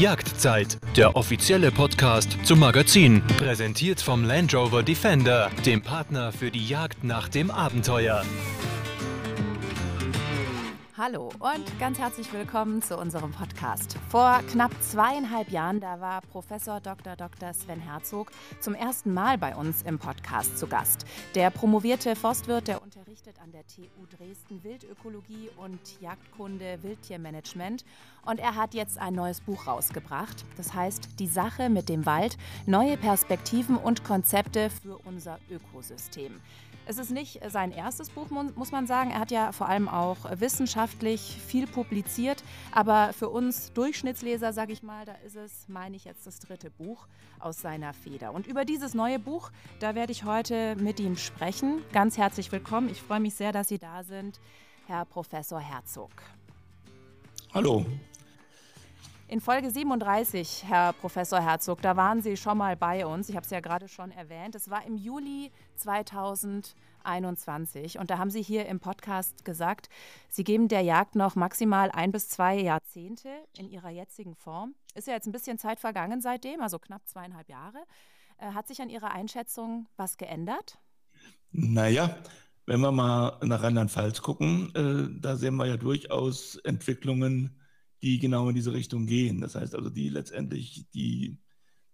Jagdzeit, der offizielle Podcast zum Magazin, präsentiert vom Land Rover Defender, dem Partner für die Jagd nach dem Abenteuer. Hallo und ganz herzlich willkommen zu unserem Podcast. Vor knapp zweieinhalb Jahren, da war Professor Dr. Dr. Sven Herzog zum ersten Mal bei uns im Podcast zu Gast. Der promovierte Forstwirt, der unterrichtet an der TU Dresden Wildökologie und Jagdkunde Wildtiermanagement und er hat jetzt ein neues Buch rausgebracht. Das heißt Die Sache mit dem Wald, neue Perspektiven und Konzepte für unser Ökosystem. Es ist nicht sein erstes Buch, muss man sagen. Er hat ja vor allem auch wissenschaftlich viel publiziert. Aber für uns Durchschnittsleser, sage ich mal, da ist es, meine ich, jetzt das dritte Buch aus seiner Feder. Und über dieses neue Buch, da werde ich heute mit ihm sprechen. Ganz herzlich willkommen. Ich freue mich sehr, dass Sie da sind, Herr Professor Herzog. Hallo. In Folge 37, Herr Professor Herzog, da waren Sie schon mal bei uns. Ich habe es ja gerade schon erwähnt. Es war im Juli 2021 und da haben Sie hier im Podcast gesagt, Sie geben der Jagd noch maximal ein bis zwei Jahrzehnte in ihrer jetzigen Form. Ist ja jetzt ein bisschen Zeit vergangen seitdem, also knapp zweieinhalb Jahre. Äh, hat sich an Ihrer Einschätzung was geändert? Naja, wenn wir mal nach Rheinland-Pfalz gucken, äh, da sehen wir ja durchaus Entwicklungen, die genau in diese Richtung gehen. Das heißt also, die letztendlich die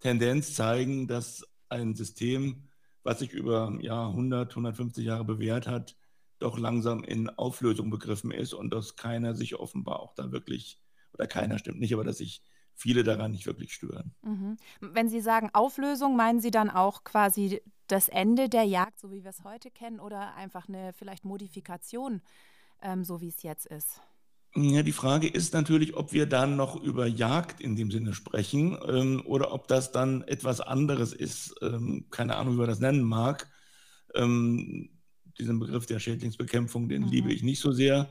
Tendenz zeigen, dass ein System, was sich über ja, 100, 150 Jahre bewährt hat, doch langsam in Auflösung begriffen ist und dass keiner sich offenbar auch da wirklich, oder keiner stimmt nicht, aber dass sich viele daran nicht wirklich stören. Mhm. Wenn Sie sagen Auflösung, meinen Sie dann auch quasi das Ende der Jagd, so wie wir es heute kennen, oder einfach eine vielleicht Modifikation, ähm, so wie es jetzt ist? Ja, die Frage ist natürlich, ob wir dann noch über Jagd in dem Sinne sprechen ähm, oder ob das dann etwas anderes ist. Ähm, keine Ahnung, wie man das nennen mag. Ähm, diesen Begriff der Schädlingsbekämpfung, den mhm. liebe ich nicht so sehr.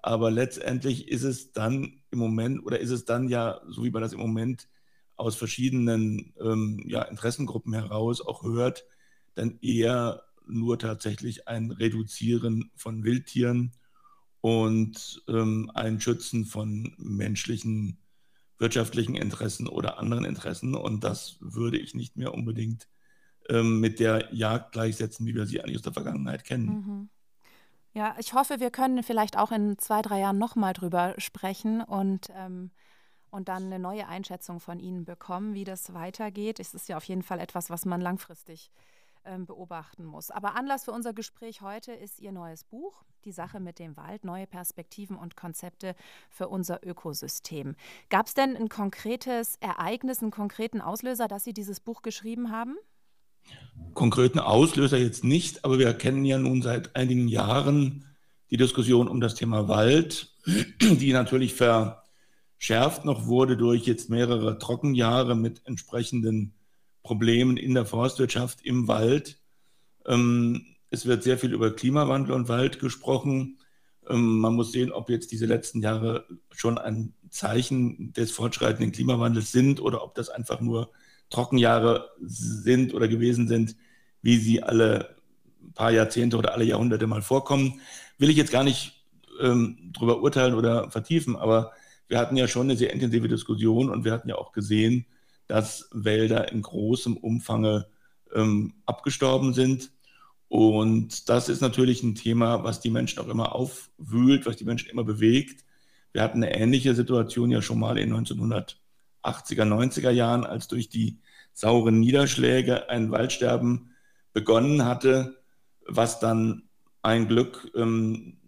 Aber letztendlich ist es dann im Moment oder ist es dann ja, so wie man das im Moment aus verschiedenen ähm, ja, Interessengruppen heraus auch hört, dann eher nur tatsächlich ein Reduzieren von Wildtieren und ähm, ein Schützen von menschlichen, wirtschaftlichen Interessen oder anderen Interessen. Und das würde ich nicht mehr unbedingt ähm, mit der Jagd gleichsetzen, wie wir sie eigentlich aus der Vergangenheit kennen. Mhm. Ja, ich hoffe, wir können vielleicht auch in zwei, drei Jahren nochmal drüber sprechen und, ähm, und dann eine neue Einschätzung von Ihnen bekommen, wie das weitergeht. Es ist ja auf jeden Fall etwas, was man langfristig ähm, beobachten muss. Aber Anlass für unser Gespräch heute ist Ihr neues Buch, Die Sache mit dem Wald, neue Perspektiven und Konzepte für unser Ökosystem. Gab es denn ein konkretes Ereignis, einen konkreten Auslöser, dass Sie dieses Buch geschrieben haben? Konkreten Auslöser jetzt nicht, aber wir kennen ja nun seit einigen Jahren die Diskussion um das Thema Wald, die natürlich verschärft noch wurde durch jetzt mehrere Trockenjahre mit entsprechenden Problemen in der Forstwirtschaft im Wald. Ähm, es wird sehr viel über Klimawandel und Wald gesprochen. Ähm, man muss sehen, ob jetzt diese letzten Jahre schon ein Zeichen des fortschreitenden Klimawandels sind oder ob das einfach nur Trockenjahre sind oder gewesen sind, wie sie alle paar Jahrzehnte oder alle Jahrhunderte mal vorkommen. Will ich jetzt gar nicht ähm, drüber urteilen oder vertiefen, aber wir hatten ja schon eine sehr intensive Diskussion und wir hatten ja auch gesehen, dass Wälder in großem Umfang ähm, abgestorben sind. Und das ist natürlich ein Thema, was die Menschen auch immer aufwühlt, was die Menschen immer bewegt. Wir hatten eine ähnliche Situation ja schon mal in 1980er, 90er Jahren, als durch die sauren Niederschläge ein Waldsterben begonnen hatte, was dann ein Glück ähm,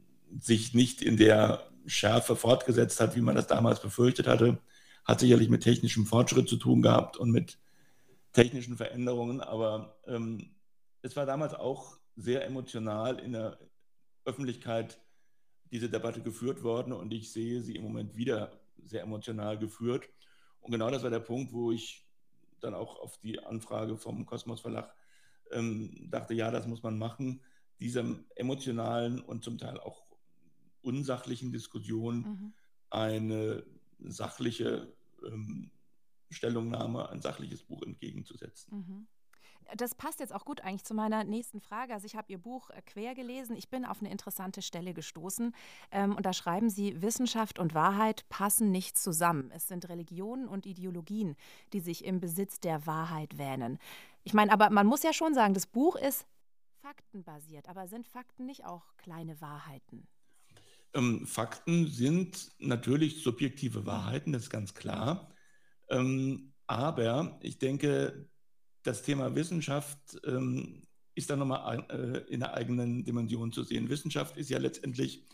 sich nicht in der Schärfe fortgesetzt hat, wie man das damals befürchtet hatte hat sicherlich mit technischem Fortschritt zu tun gehabt und mit technischen Veränderungen, aber ähm, es war damals auch sehr emotional in der Öffentlichkeit diese Debatte geführt worden und ich sehe sie im Moment wieder sehr emotional geführt. Und genau das war der Punkt, wo ich dann auch auf die Anfrage vom Kosmos Verlag ähm, dachte, ja, das muss man machen. Diese emotionalen und zum Teil auch unsachlichen Diskussionen mhm. eine sachliche ähm, Stellungnahme, ein sachliches Buch entgegenzusetzen. Mhm. Das passt jetzt auch gut eigentlich zu meiner nächsten Frage. Also ich habe Ihr Buch äh, quer gelesen. Ich bin auf eine interessante Stelle gestoßen. Ähm, und da schreiben Sie, Wissenschaft und Wahrheit passen nicht zusammen. Es sind Religionen und Ideologien, die sich im Besitz der Wahrheit wähnen. Ich meine, aber man muss ja schon sagen, das Buch ist faktenbasiert. Aber sind Fakten nicht auch kleine Wahrheiten? Ähm, Fakten sind natürlich subjektive Wahrheiten, das ist ganz klar. Ähm, aber ich denke, das Thema Wissenschaft ähm, ist da nochmal äh, in einer eigenen Dimension zu sehen. Wissenschaft ist ja letztendlich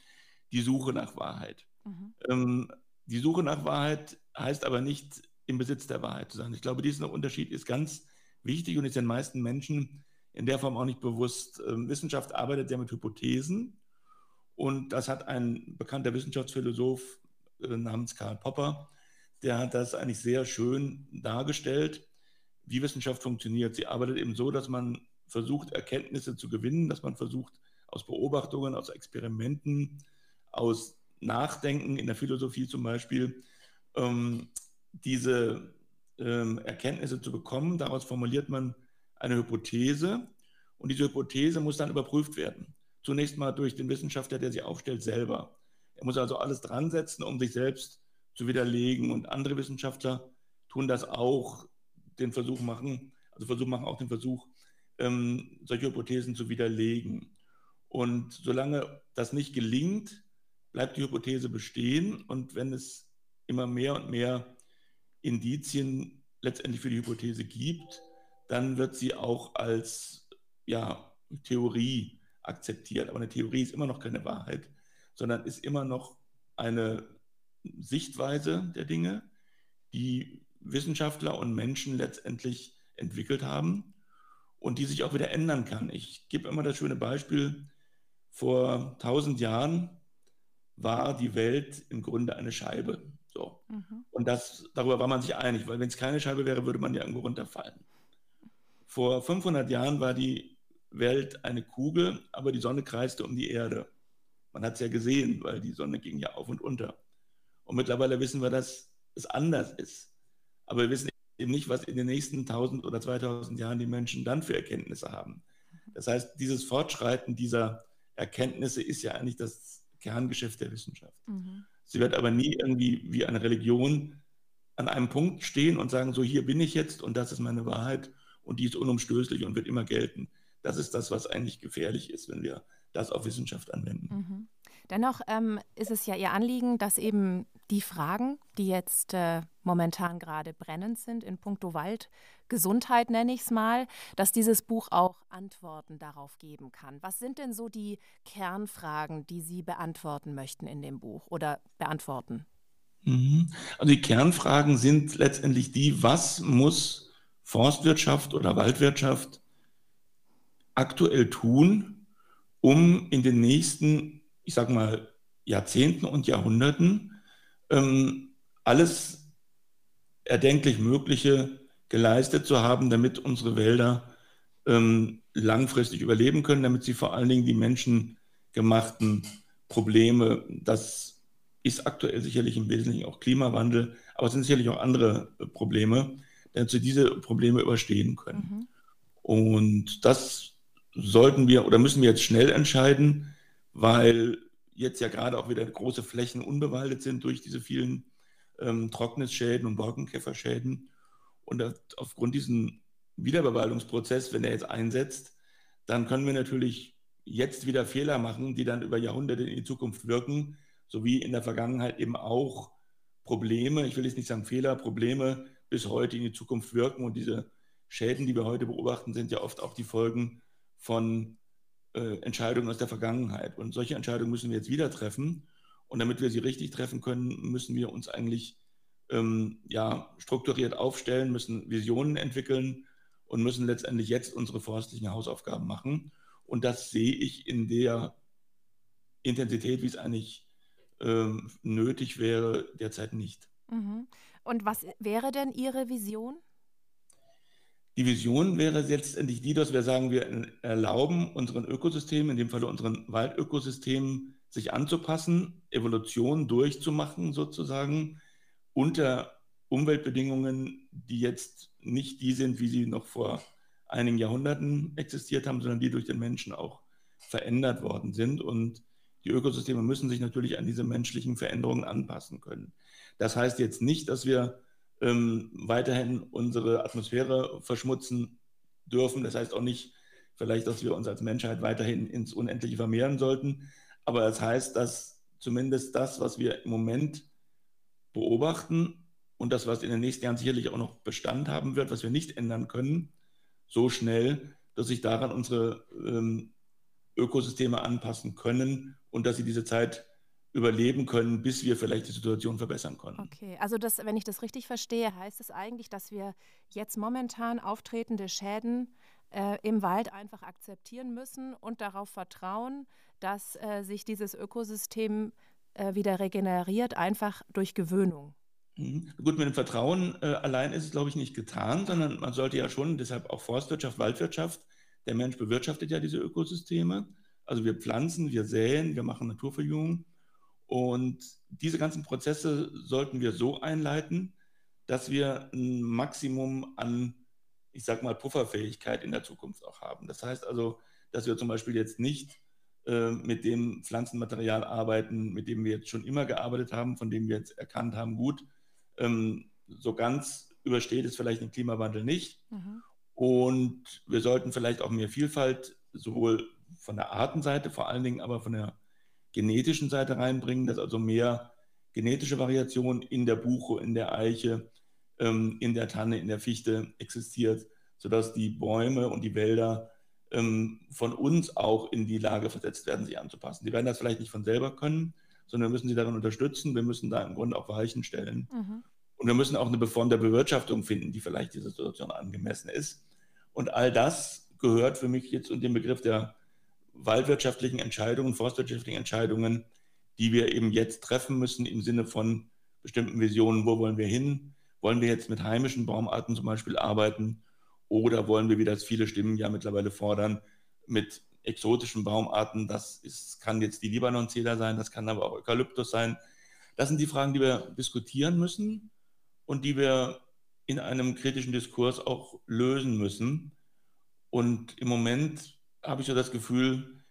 die Suche nach Wahrheit. Mhm. Ähm, die Suche nach Wahrheit heißt aber nicht im Besitz der Wahrheit zu sein. Ich glaube, dieser Unterschied ist ganz wichtig und ist den meisten Menschen in der Form auch nicht bewusst. Ähm, Wissenschaft arbeitet ja mit Hypothesen und das hat ein bekannter Wissenschaftsphilosoph äh, namens Karl Popper, der hat das eigentlich sehr schön dargestellt wie Wissenschaft funktioniert. Sie arbeitet eben so, dass man versucht, Erkenntnisse zu gewinnen, dass man versucht, aus Beobachtungen, aus Experimenten, aus Nachdenken in der Philosophie zum Beispiel, ähm, diese ähm, Erkenntnisse zu bekommen. Daraus formuliert man eine Hypothese und diese Hypothese muss dann überprüft werden. Zunächst mal durch den Wissenschaftler, der sie aufstellt, selber. Er muss also alles dran setzen, um sich selbst zu widerlegen. Und andere Wissenschaftler tun das auch den Versuch machen, also Versuch machen auch den Versuch, ähm, solche Hypothesen zu widerlegen. Und solange das nicht gelingt, bleibt die Hypothese bestehen. Und wenn es immer mehr und mehr Indizien letztendlich für die Hypothese gibt, dann wird sie auch als ja, Theorie akzeptiert. Aber eine Theorie ist immer noch keine Wahrheit, sondern ist immer noch eine Sichtweise der Dinge, die Wissenschaftler und Menschen letztendlich entwickelt haben und die sich auch wieder ändern kann. Ich gebe immer das schöne Beispiel, vor tausend Jahren war die Welt im Grunde eine Scheibe. So. Mhm. Und das, darüber war man sich einig, weil wenn es keine Scheibe wäre, würde man ja irgendwo runterfallen. Vor 500 Jahren war die Welt eine Kugel, aber die Sonne kreiste um die Erde. Man hat es ja gesehen, weil die Sonne ging ja auf und unter. Und mittlerweile wissen wir, dass es anders ist. Aber wir wissen eben nicht, was in den nächsten 1000 oder 2000 Jahren die Menschen dann für Erkenntnisse haben. Das heißt, dieses Fortschreiten dieser Erkenntnisse ist ja eigentlich das Kerngeschäft der Wissenschaft. Mhm. Sie wird aber nie irgendwie wie eine Religion an einem Punkt stehen und sagen, so hier bin ich jetzt und das ist meine Wahrheit und die ist unumstößlich und wird immer gelten. Das ist das, was eigentlich gefährlich ist, wenn wir das auf Wissenschaft anwenden. Mhm. Dennoch ähm, ist es ja Ihr Anliegen, dass eben die Fragen, die jetzt äh, momentan gerade brennend sind in puncto Wald, Gesundheit nenne ich es mal, dass dieses Buch auch Antworten darauf geben kann. Was sind denn so die Kernfragen, die Sie beantworten möchten in dem Buch oder beantworten? Mhm. Also die Kernfragen sind letztendlich die, was muss Forstwirtschaft oder Waldwirtschaft aktuell tun, um in den nächsten ich sage mal, Jahrzehnten und Jahrhunderten ähm, alles erdenklich Mögliche geleistet zu haben, damit unsere Wälder ähm, langfristig überleben können, damit sie vor allen Dingen die menschengemachten Probleme, das ist aktuell sicherlich im Wesentlichen auch Klimawandel, aber es sind sicherlich auch andere äh, Probleme, damit sie diese Probleme überstehen können. Mhm. Und das sollten wir oder müssen wir jetzt schnell entscheiden, weil jetzt ja gerade auch wieder große Flächen unbewaldet sind durch diese vielen ähm, Trocknisschäden und Borkenkäferschäden. Und aufgrund diesen Wiederbewaldungsprozess, wenn er jetzt einsetzt, dann können wir natürlich jetzt wieder Fehler machen, die dann über Jahrhunderte in die Zukunft wirken, sowie in der Vergangenheit eben auch Probleme, ich will jetzt nicht sagen Fehler, Probleme bis heute in die Zukunft wirken. Und diese Schäden, die wir heute beobachten, sind ja oft auch die Folgen von äh, Entscheidungen aus der Vergangenheit. Und solche Entscheidungen müssen wir jetzt wieder treffen. Und damit wir sie richtig treffen können, müssen wir uns eigentlich ähm, ja, strukturiert aufstellen, müssen Visionen entwickeln und müssen letztendlich jetzt unsere forstlichen Hausaufgaben machen. Und das sehe ich in der Intensität, wie es eigentlich ähm, nötig wäre, derzeit nicht. Mhm. Und was wäre denn Ihre Vision? Die Vision wäre letztendlich die, dass wir sagen, wir erlauben unseren Ökosystemen, in dem Falle unseren Waldökosystemen, sich anzupassen, Evolution durchzumachen sozusagen unter Umweltbedingungen, die jetzt nicht die sind, wie sie noch vor einigen Jahrhunderten existiert haben, sondern die durch den Menschen auch verändert worden sind. Und die Ökosysteme müssen sich natürlich an diese menschlichen Veränderungen anpassen können. Das heißt jetzt nicht, dass wir ähm, weiterhin unsere Atmosphäre verschmutzen dürfen. Das heißt auch nicht vielleicht, dass wir uns als Menschheit weiterhin ins Unendliche vermehren sollten. Aber das heißt, dass zumindest das, was wir im Moment beobachten und das, was in den nächsten Jahren sicherlich auch noch Bestand haben wird, was wir nicht ändern können, so schnell, dass sich daran unsere ähm, Ökosysteme anpassen können und dass sie diese Zeit überleben können, bis wir vielleicht die Situation verbessern können. Okay, also das, wenn ich das richtig verstehe, heißt es eigentlich, dass wir jetzt momentan auftretende Schäden äh, im Wald einfach akzeptieren müssen und darauf vertrauen, dass äh, sich dieses Ökosystem äh, wieder regeneriert, einfach durch Gewöhnung. Mhm. Gut, mit dem Vertrauen äh, allein ist es, glaube ich, nicht getan, sondern man sollte ja schon, deshalb auch Forstwirtschaft, Waldwirtschaft, der Mensch bewirtschaftet ja diese Ökosysteme. Also wir pflanzen, wir säen, wir machen Naturverjüngung. Und diese ganzen Prozesse sollten wir so einleiten, dass wir ein Maximum an, ich sage mal, Pufferfähigkeit in der Zukunft auch haben. Das heißt also, dass wir zum Beispiel jetzt nicht äh, mit dem Pflanzenmaterial arbeiten, mit dem wir jetzt schon immer gearbeitet haben, von dem wir jetzt erkannt haben, gut, ähm, so ganz übersteht es vielleicht den Klimawandel nicht. Mhm. Und wir sollten vielleicht auch mehr Vielfalt sowohl von der Artenseite, vor allen Dingen aber von der genetischen Seite reinbringen, dass also mehr genetische Variation in der Buche, in der Eiche, ähm, in der Tanne, in der Fichte existiert, sodass die Bäume und die Wälder ähm, von uns auch in die Lage versetzt werden, sich anzupassen. Die werden das vielleicht nicht von selber können, sondern wir müssen sie darin unterstützen. Wir müssen da im Grunde auch Weichen stellen. Mhm. Und wir müssen auch eine Form der Bewirtschaftung finden, die vielleicht dieser Situation angemessen ist. Und all das gehört für mich jetzt unter den Begriff der waldwirtschaftlichen Entscheidungen, forstwirtschaftlichen Entscheidungen, die wir eben jetzt treffen müssen im Sinne von bestimmten Visionen. Wo wollen wir hin? Wollen wir jetzt mit heimischen Baumarten zum Beispiel arbeiten? Oder wollen wir, wie das viele Stimmen ja mittlerweile fordern, mit exotischen Baumarten, das ist, kann jetzt die Libanon-Zeder sein, das kann aber auch Eukalyptus sein. Das sind die Fragen, die wir diskutieren müssen und die wir in einem kritischen Diskurs auch lösen müssen. Und im Moment habe ich so das Gefühl,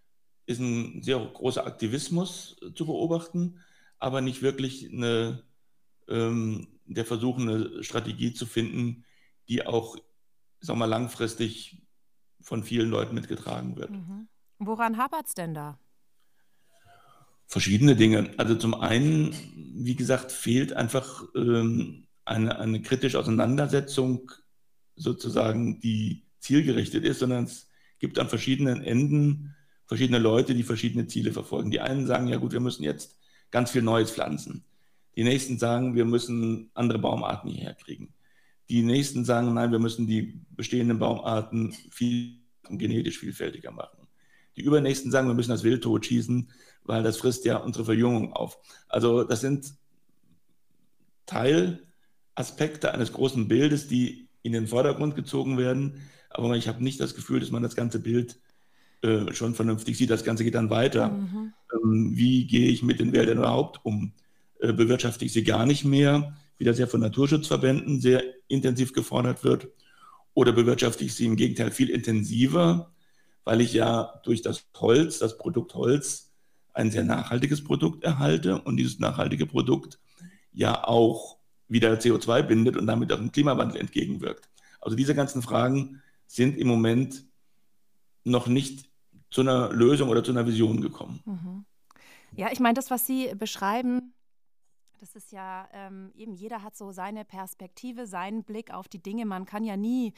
ist ein sehr großer Aktivismus zu beobachten, aber nicht wirklich eine, ähm, der Versuch, eine Strategie zu finden, die auch sagen wir, langfristig von vielen Leuten mitgetragen wird. Mhm. Woran hapert es denn da? Verschiedene Dinge. Also zum einen, wie gesagt, fehlt einfach ähm, eine, eine kritische Auseinandersetzung sozusagen, die zielgerichtet ist, sondern es gibt an verschiedenen Enden verschiedene Leute, die verschiedene Ziele verfolgen. Die einen sagen, ja gut, wir müssen jetzt ganz viel Neues pflanzen. Die nächsten sagen, wir müssen andere Baumarten hierher kriegen. Die nächsten sagen, nein, wir müssen die bestehenden Baumarten viel genetisch vielfältiger machen. Die übernächsten sagen, wir müssen das Wild totschießen, weil das frisst ja unsere Verjüngung auf. Also das sind Teilaspekte eines großen Bildes, die in den Vordergrund gezogen werden. Aber ich habe nicht das Gefühl, dass man das ganze Bild äh, schon vernünftig sieht. Das Ganze geht dann weiter. Mhm. Ähm, wie gehe ich mit den Wäldern überhaupt um? Äh, bewirtschafte ich sie gar nicht mehr, wie das ja von Naturschutzverbänden sehr intensiv gefordert wird? Oder bewirtschafte ich sie im Gegenteil viel intensiver, weil ich ja durch das Holz, das Produkt Holz, ein sehr nachhaltiges Produkt erhalte und dieses nachhaltige Produkt ja auch wieder CO2 bindet und damit auch dem Klimawandel entgegenwirkt. Also diese ganzen Fragen sind im Moment noch nicht zu einer Lösung oder zu einer Vision gekommen. Mhm. Ja, ich meine, das, was Sie beschreiben, das ist ja ähm, eben, jeder hat so seine Perspektive, seinen Blick auf die Dinge. Man kann ja nie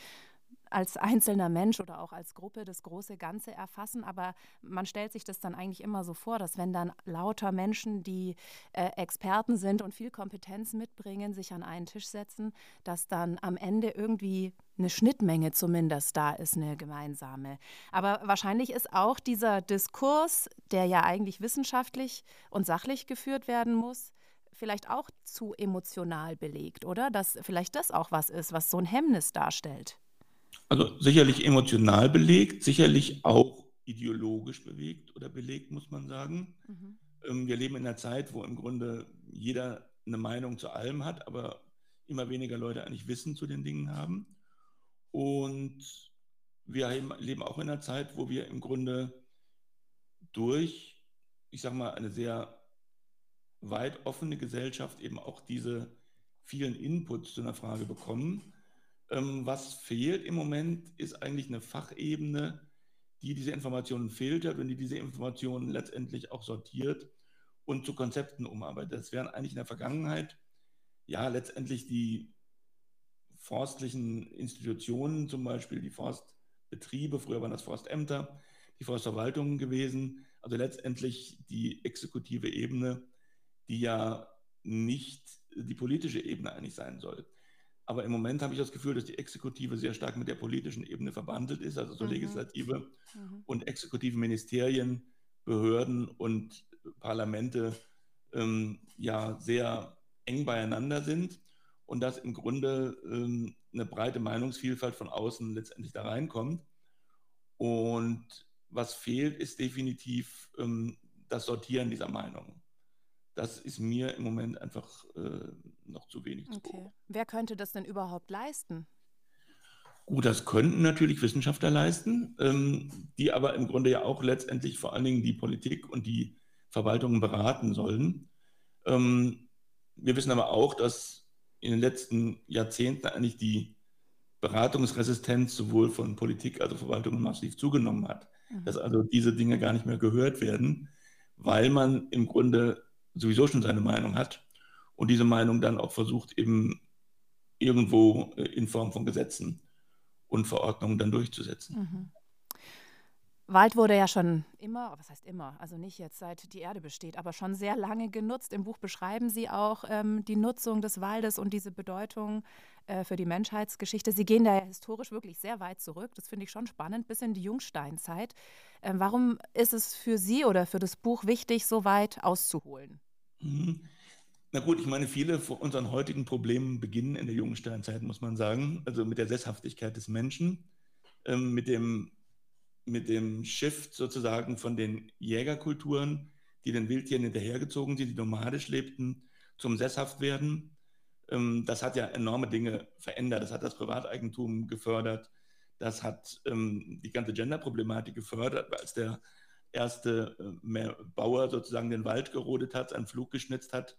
als einzelner Mensch oder auch als Gruppe das große Ganze erfassen, aber man stellt sich das dann eigentlich immer so vor, dass wenn dann lauter Menschen, die äh, Experten sind und viel Kompetenz mitbringen, sich an einen Tisch setzen, dass dann am Ende irgendwie eine Schnittmenge zumindest da ist, eine gemeinsame. Aber wahrscheinlich ist auch dieser Diskurs, der ja eigentlich wissenschaftlich und sachlich geführt werden muss, vielleicht auch zu emotional belegt, oder? Dass vielleicht das auch was ist, was so ein Hemmnis darstellt. Also sicherlich emotional belegt, sicherlich auch ideologisch bewegt oder belegt, muss man sagen. Mhm. Ähm, wir leben in einer Zeit, wo im Grunde jeder eine Meinung zu allem hat, aber immer weniger Leute eigentlich Wissen zu den Dingen haben. Und wir leben auch in einer Zeit, wo wir im Grunde durch, ich sage mal, eine sehr weit offene Gesellschaft eben auch diese vielen Inputs zu einer Frage bekommen. Ähm, was fehlt im Moment, ist eigentlich eine Fachebene, die diese Informationen filtert und die diese Informationen letztendlich auch sortiert und zu Konzepten umarbeitet. Das wären eigentlich in der Vergangenheit ja letztendlich die forstlichen Institutionen, zum Beispiel die Forstbetriebe, früher waren das Forstämter, die Forstverwaltungen gewesen, also letztendlich die exekutive Ebene, die ja nicht die politische Ebene eigentlich sein soll. Aber im Moment habe ich das Gefühl, dass die Exekutive sehr stark mit der politischen Ebene verbandelt ist, also so mhm. Legislative mhm. und exekutive Ministerien, Behörden und Parlamente ähm, ja sehr eng beieinander sind und dass im Grunde ähm, eine breite Meinungsvielfalt von außen letztendlich da reinkommt. Und was fehlt, ist definitiv ähm, das Sortieren dieser Meinungen. Das ist mir im Moment einfach äh, noch zu wenig. Okay. Zu Wer könnte das denn überhaupt leisten? Gut, das könnten natürlich Wissenschaftler leisten, ähm, die aber im Grunde ja auch letztendlich vor allen Dingen die Politik und die Verwaltungen beraten sollen. Ähm, wir wissen aber auch, dass in den letzten Jahrzehnten eigentlich die Beratungsresistenz sowohl von Politik als auch Verwaltungen massiv zugenommen hat. Mhm. Dass also diese Dinge gar nicht mehr gehört werden, weil man im Grunde sowieso schon seine Meinung hat und diese Meinung dann auch versucht, eben irgendwo äh, in Form von Gesetzen und Verordnungen dann durchzusetzen. Mhm. Wald wurde ja schon immer, was heißt immer, also nicht jetzt seit die Erde besteht, aber schon sehr lange genutzt. Im Buch beschreiben Sie auch ähm, die Nutzung des Waldes und diese Bedeutung äh, für die Menschheitsgeschichte. Sie gehen da ja historisch wirklich sehr weit zurück. Das finde ich schon spannend, bis in die Jungsteinzeit. Ähm, warum ist es für Sie oder für das Buch wichtig, so weit auszuholen? Mhm. Na gut, ich meine, viele von unseren heutigen Problemen beginnen in der Jungsteinzeit, muss man sagen. Also mit der Sesshaftigkeit des Menschen, ähm, mit dem mit dem Shift sozusagen von den Jägerkulturen, die den Wildtieren hinterhergezogen sind, die nomadisch lebten, zum Sesshaftwerden. Ähm, das hat ja enorme Dinge verändert. Das hat das Privateigentum gefördert. Das hat ähm, die ganze Gender-Problematik gefördert, als der erste äh, Bauer sozusagen den Wald gerodet hat, einen Flug geschnitzt hat.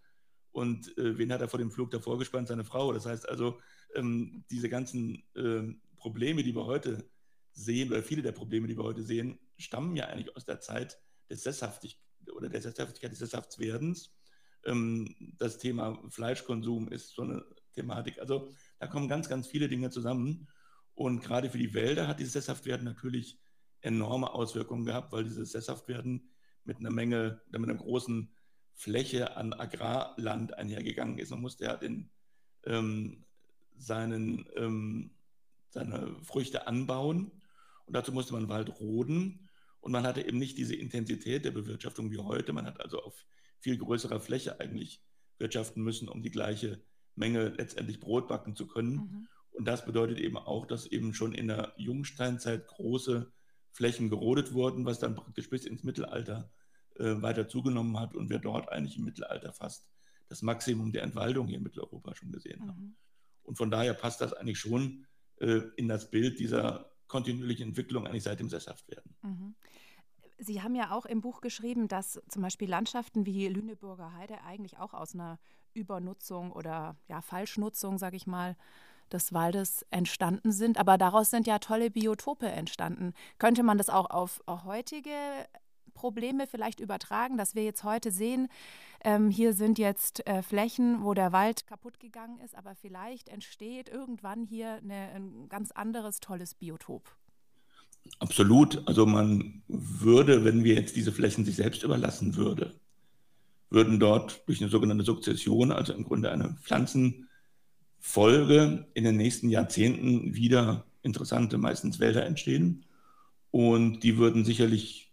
Und äh, wen hat er vor dem Flug davor gespannt? Seine Frau. Das heißt also, ähm, diese ganzen äh, Probleme, die wir heute sehen, oder viele der Probleme, die wir heute sehen, stammen ja eigentlich aus der Zeit des Sesshaftig oder der Sesshaftigkeit des Sesshaftswerdens. Ähm, das Thema Fleischkonsum ist so eine Thematik. Also da kommen ganz, ganz viele Dinge zusammen. Und gerade für die Wälder hat dieses Sesshaftwerden natürlich enorme Auswirkungen gehabt, weil dieses Sesshaftwerden mit einer Menge, mit einer großen Fläche an Agrarland einhergegangen ist. Man musste ja den, ähm, seinen, ähm, seine Früchte anbauen und dazu musste man Wald roden. Und man hatte eben nicht diese Intensität der Bewirtschaftung wie heute. Man hat also auf viel größerer Fläche eigentlich wirtschaften müssen, um die gleiche Menge letztendlich Brot backen zu können. Mhm. Und das bedeutet eben auch, dass eben schon in der Jungsteinzeit große Flächen gerodet wurden, was dann praktisch bis ins Mittelalter äh, weiter zugenommen hat und wir dort eigentlich im Mittelalter fast das Maximum der Entwaldung hier in Mitteleuropa schon gesehen mhm. haben. Und von daher passt das eigentlich schon äh, in das Bild dieser kontinuierliche Entwicklung eigentlich seit dem Sesshaftwerden. Mhm. Sie haben ja auch im Buch geschrieben, dass zum Beispiel Landschaften wie Lüneburger Heide eigentlich auch aus einer Übernutzung oder ja, Falschnutzung, sage ich mal, des Waldes entstanden sind. Aber daraus sind ja tolle Biotope entstanden. Könnte man das auch auf heutige Probleme vielleicht übertragen, dass wir jetzt heute sehen, ähm, hier sind jetzt äh, Flächen, wo der Wald kaputt gegangen ist, aber vielleicht entsteht irgendwann hier eine, ein ganz anderes tolles Biotop. Absolut. Also man würde, wenn wir jetzt diese Flächen sich selbst überlassen würde, würden dort durch eine sogenannte Sukzession, also im Grunde eine Pflanzenfolge, in den nächsten Jahrzehnten wieder interessante, meistens Wälder entstehen. Und die würden sicherlich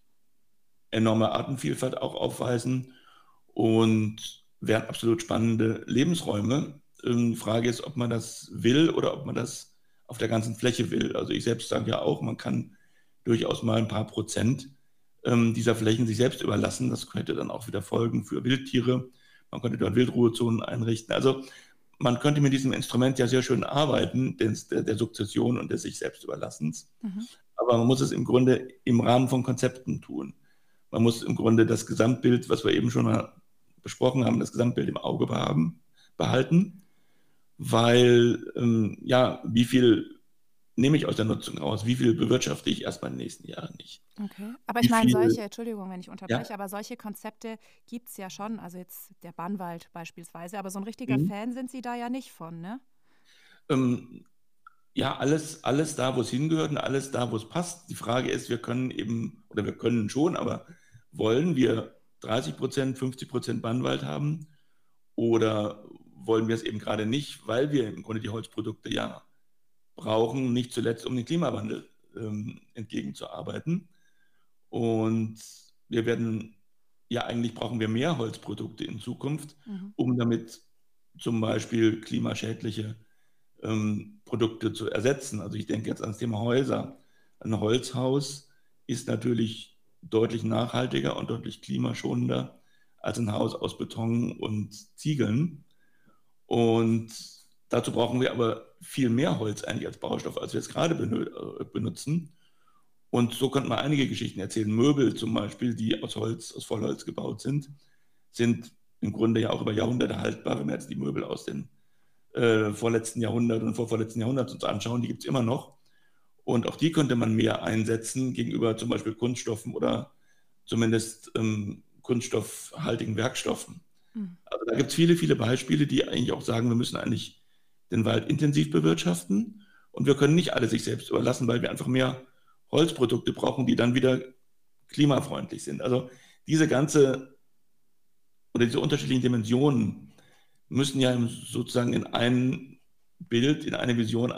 enorme Artenvielfalt auch aufweisen und wären absolut spannende Lebensräume. Die ähm, Frage ist, ob man das will oder ob man das auf der ganzen Fläche will. Also ich selbst sage ja auch, man kann durchaus mal ein paar Prozent ähm, dieser Flächen sich selbst überlassen. Das könnte dann auch wieder Folgen für Wildtiere. Man könnte dort Wildruhezonen einrichten. Also man könnte mit diesem Instrument ja sehr schön arbeiten, des, der, der Sukzession und des sich selbst Überlassens. Mhm. Aber man muss es im Grunde im Rahmen von Konzepten tun. Man muss im Grunde das Gesamtbild, was wir eben schon mal besprochen haben, das Gesamtbild im Auge behalten, weil ähm, ja, wie viel nehme ich aus der Nutzung raus? Wie viel bewirtschafte ich erstmal in den nächsten Jahren nicht? Okay. Aber ich meine, solche, Entschuldigung, wenn ich unterbreche, ja? aber solche Konzepte gibt es ja schon. Also jetzt der Bannwald beispielsweise, aber so ein richtiger mhm. Fan sind Sie da ja nicht von, ne? Ähm, ja, alles, alles da, wo es hingehört und alles da, wo es passt. Die Frage ist, wir können eben, oder wir können schon, aber wollen wir 30 Prozent, 50 Prozent Bannwald haben oder wollen wir es eben gerade nicht, weil wir im Grunde die Holzprodukte ja brauchen, nicht zuletzt um den Klimawandel ähm, entgegenzuarbeiten. Und wir werden, ja eigentlich brauchen wir mehr Holzprodukte in Zukunft, mhm. um damit zum Beispiel klimaschädliche ähm, Produkte zu ersetzen. Also ich denke jetzt ans Thema Häuser. Ein Holzhaus ist natürlich deutlich nachhaltiger und deutlich klimaschonender als ein Haus aus Beton und Ziegeln. Und dazu brauchen wir aber viel mehr Holz eigentlich als Baustoff, als wir es gerade äh, benutzen. Und so könnte man einige Geschichten erzählen. Möbel zum Beispiel, die aus Holz, aus Vollholz gebaut sind, sind im Grunde ja auch über Jahrhunderte haltbar. Wenn wir jetzt die Möbel aus den äh, vorletzten Jahrhundert und vorvorletzten Jahrhundert uns anschauen, die gibt es immer noch. Und auch die könnte man mehr einsetzen gegenüber zum Beispiel Kunststoffen oder zumindest ähm, kunststoffhaltigen Werkstoffen. Mhm. Also da gibt es viele, viele Beispiele, die eigentlich auch sagen, wir müssen eigentlich den Wald intensiv bewirtschaften und wir können nicht alle sich selbst überlassen, weil wir einfach mehr Holzprodukte brauchen, die dann wieder klimafreundlich sind. Also diese ganze oder diese unterschiedlichen Dimensionen müssen ja sozusagen in ein Bild, in eine Vision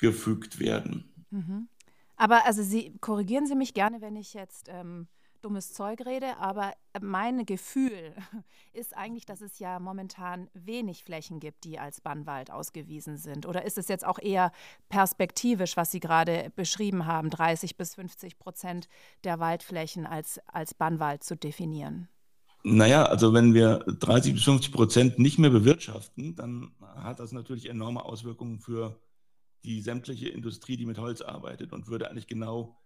eingefügt werden. Mhm. Aber also Sie korrigieren Sie mich gerne, wenn ich jetzt ähm, dummes Zeug rede, aber mein Gefühl ist eigentlich, dass es ja momentan wenig Flächen gibt, die als Bannwald ausgewiesen sind. Oder ist es jetzt auch eher perspektivisch, was Sie gerade beschrieben haben, 30 bis 50 Prozent der Waldflächen als, als Bannwald zu definieren? Naja, also wenn wir 30 bis 50 Prozent nicht mehr bewirtschaften, dann hat das natürlich enorme Auswirkungen für die sämtliche Industrie, die mit Holz arbeitet und würde eigentlich genau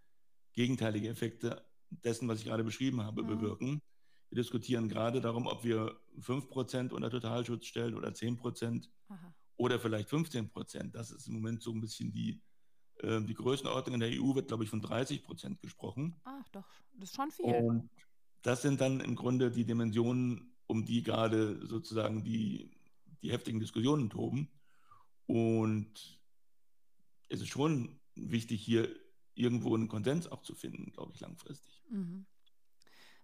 gegenteilige Effekte dessen, was ich gerade beschrieben habe, mhm. bewirken. Wir diskutieren gerade darum, ob wir 5% unter Totalschutz stellen oder 10% Aha. oder vielleicht 15%. Das ist im Moment so ein bisschen die, äh, die Größenordnung. In der EU wird, glaube ich, von 30% gesprochen. Ach doch, das ist schon viel. Und das sind dann im Grunde die Dimensionen, um die gerade sozusagen die, die heftigen Diskussionen toben. Und es ist schon wichtig, hier irgendwo einen Konsens auch zu finden, glaube ich, langfristig. Mhm.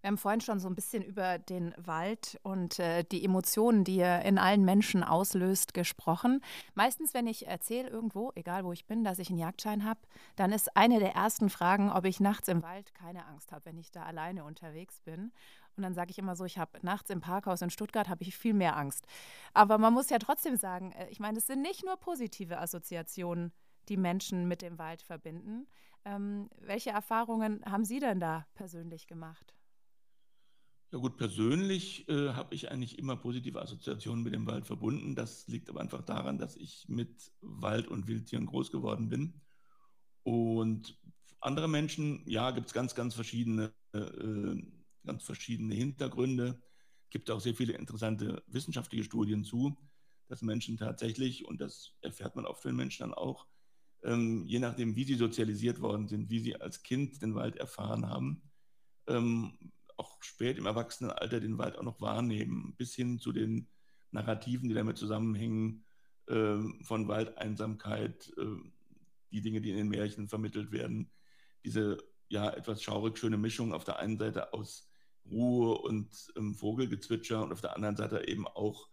Wir haben vorhin schon so ein bisschen über den Wald und äh, die Emotionen, die er in allen Menschen auslöst, gesprochen. Meistens, wenn ich erzähle irgendwo, egal wo ich bin, dass ich einen Jagdschein habe, dann ist eine der ersten Fragen, ob ich nachts im Wald keine Angst habe, wenn ich da alleine unterwegs bin. Und dann sage ich immer so, ich habe nachts im Parkhaus in Stuttgart habe ich viel mehr Angst. Aber man muss ja trotzdem sagen, äh, ich meine, es sind nicht nur positive Assoziationen, die Menschen mit dem Wald verbinden. Ähm, welche Erfahrungen haben Sie denn da persönlich gemacht? Ja gut, persönlich äh, habe ich eigentlich immer positive Assoziationen mit dem Wald verbunden. Das liegt aber einfach daran, dass ich mit Wald und Wildtieren groß geworden bin. Und andere Menschen, ja, gibt es ganz, ganz verschiedene, äh, ganz verschiedene Hintergründe. Gibt auch sehr viele interessante wissenschaftliche Studien zu, dass Menschen tatsächlich, und das erfährt man oft von Menschen dann auch, ähm, je nachdem, wie sie sozialisiert worden sind, wie sie als Kind den Wald erfahren haben, ähm, auch spät im Erwachsenenalter den Wald auch noch wahrnehmen, bis hin zu den Narrativen, die damit zusammenhängen, äh, von Waldeinsamkeit, äh, die Dinge, die in den Märchen vermittelt werden, diese ja etwas schaurig schöne Mischung auf der einen Seite aus Ruhe und ähm, Vogelgezwitscher und auf der anderen Seite eben auch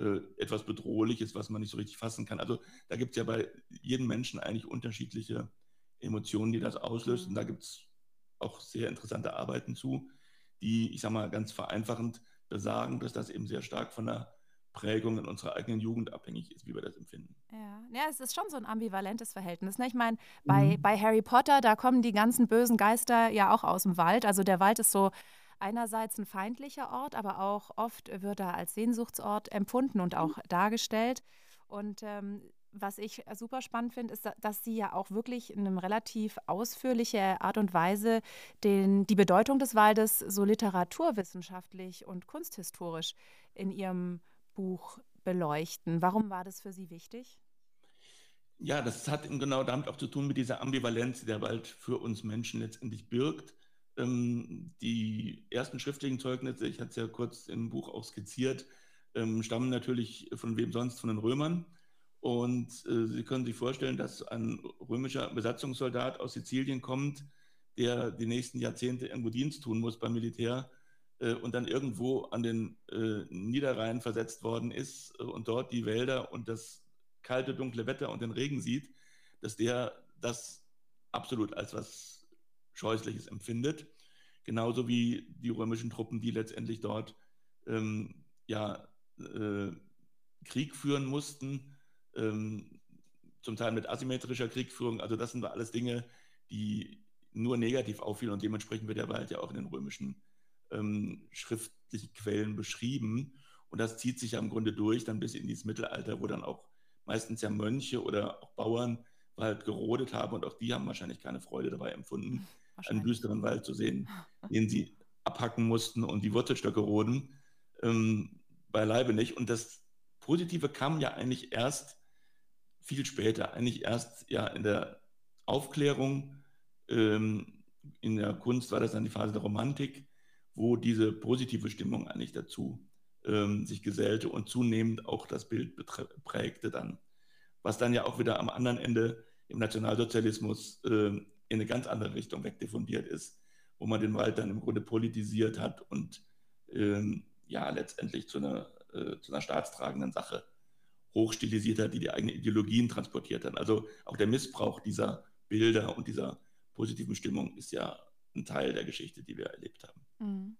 äh, etwas Bedrohliches, was man nicht so richtig fassen kann. Also da gibt es ja bei jedem Menschen eigentlich unterschiedliche Emotionen, die das auslöst. Und da gibt es auch sehr interessante Arbeiten zu, die, ich sage mal, ganz vereinfachend besagen, dass das eben sehr stark von der Prägung in unserer eigenen Jugend abhängig ist, wie wir das empfinden. Ja, ja es ist schon so ein ambivalentes Verhältnis. Ne? Ich meine, bei, mhm. bei Harry Potter, da kommen die ganzen bösen Geister ja auch aus dem Wald. Also der Wald ist so einerseits ein feindlicher Ort, aber auch oft wird er als Sehnsuchtsort empfunden und auch dargestellt. Und ähm, was ich super spannend finde, ist, dass Sie ja auch wirklich in einer relativ ausführliche Art und Weise den, die Bedeutung des Waldes so literaturwissenschaftlich und kunsthistorisch in Ihrem Buch beleuchten. Warum war das für Sie wichtig? Ja, das hat genau damit auch zu tun mit dieser Ambivalenz, die der Wald für uns Menschen letztendlich birgt. Ähm, die ersten schriftlichen Zeugnisse, ich hatte es ja kurz im Buch auch skizziert, ähm, stammen natürlich von wem sonst, von den Römern. Und äh, Sie können sich vorstellen, dass ein römischer Besatzungssoldat aus Sizilien kommt, der die nächsten Jahrzehnte irgendwo Dienst tun muss beim Militär äh, und dann irgendwo an den äh, Niederrhein versetzt worden ist äh, und dort die Wälder und das kalte, dunkle Wetter und den Regen sieht, dass der das absolut als was Scheußliches empfindet. Genauso wie die römischen Truppen, die letztendlich dort ähm, ja, äh, Krieg führen mussten ähm, zum Teil mit asymmetrischer Kriegführung. Also das sind alles Dinge, die nur negativ auffielen und dementsprechend wird der Wald ja auch in den römischen ähm, schriftlichen Quellen beschrieben. Und das zieht sich ja im Grunde durch, dann bis in dieses Mittelalter, wo dann auch meistens ja Mönche oder auch Bauern Wald gerodet haben und auch die haben wahrscheinlich keine Freude dabei empfunden, einen düsteren Wald zu sehen, den sie abhacken mussten und die Wurzelstöcke roden. Ähm, beileibe nicht. Und das Positive kam ja eigentlich erst viel später, eigentlich erst ja in der Aufklärung, ähm, in der Kunst war das dann die Phase der Romantik, wo diese positive Stimmung eigentlich dazu ähm, sich gesellte und zunehmend auch das Bild prägte dann. Was dann ja auch wieder am anderen Ende im Nationalsozialismus äh, in eine ganz andere Richtung wegdiffundiert ist, wo man den Wald dann im Grunde politisiert hat und ähm, ja letztendlich zu einer, äh, zu einer staatstragenden Sache hochstilisiert hat, die die eigenen Ideologien transportiert hat. Also auch der Missbrauch dieser Bilder und dieser positiven Stimmung ist ja ein Teil der Geschichte, die wir erlebt haben. Mhm.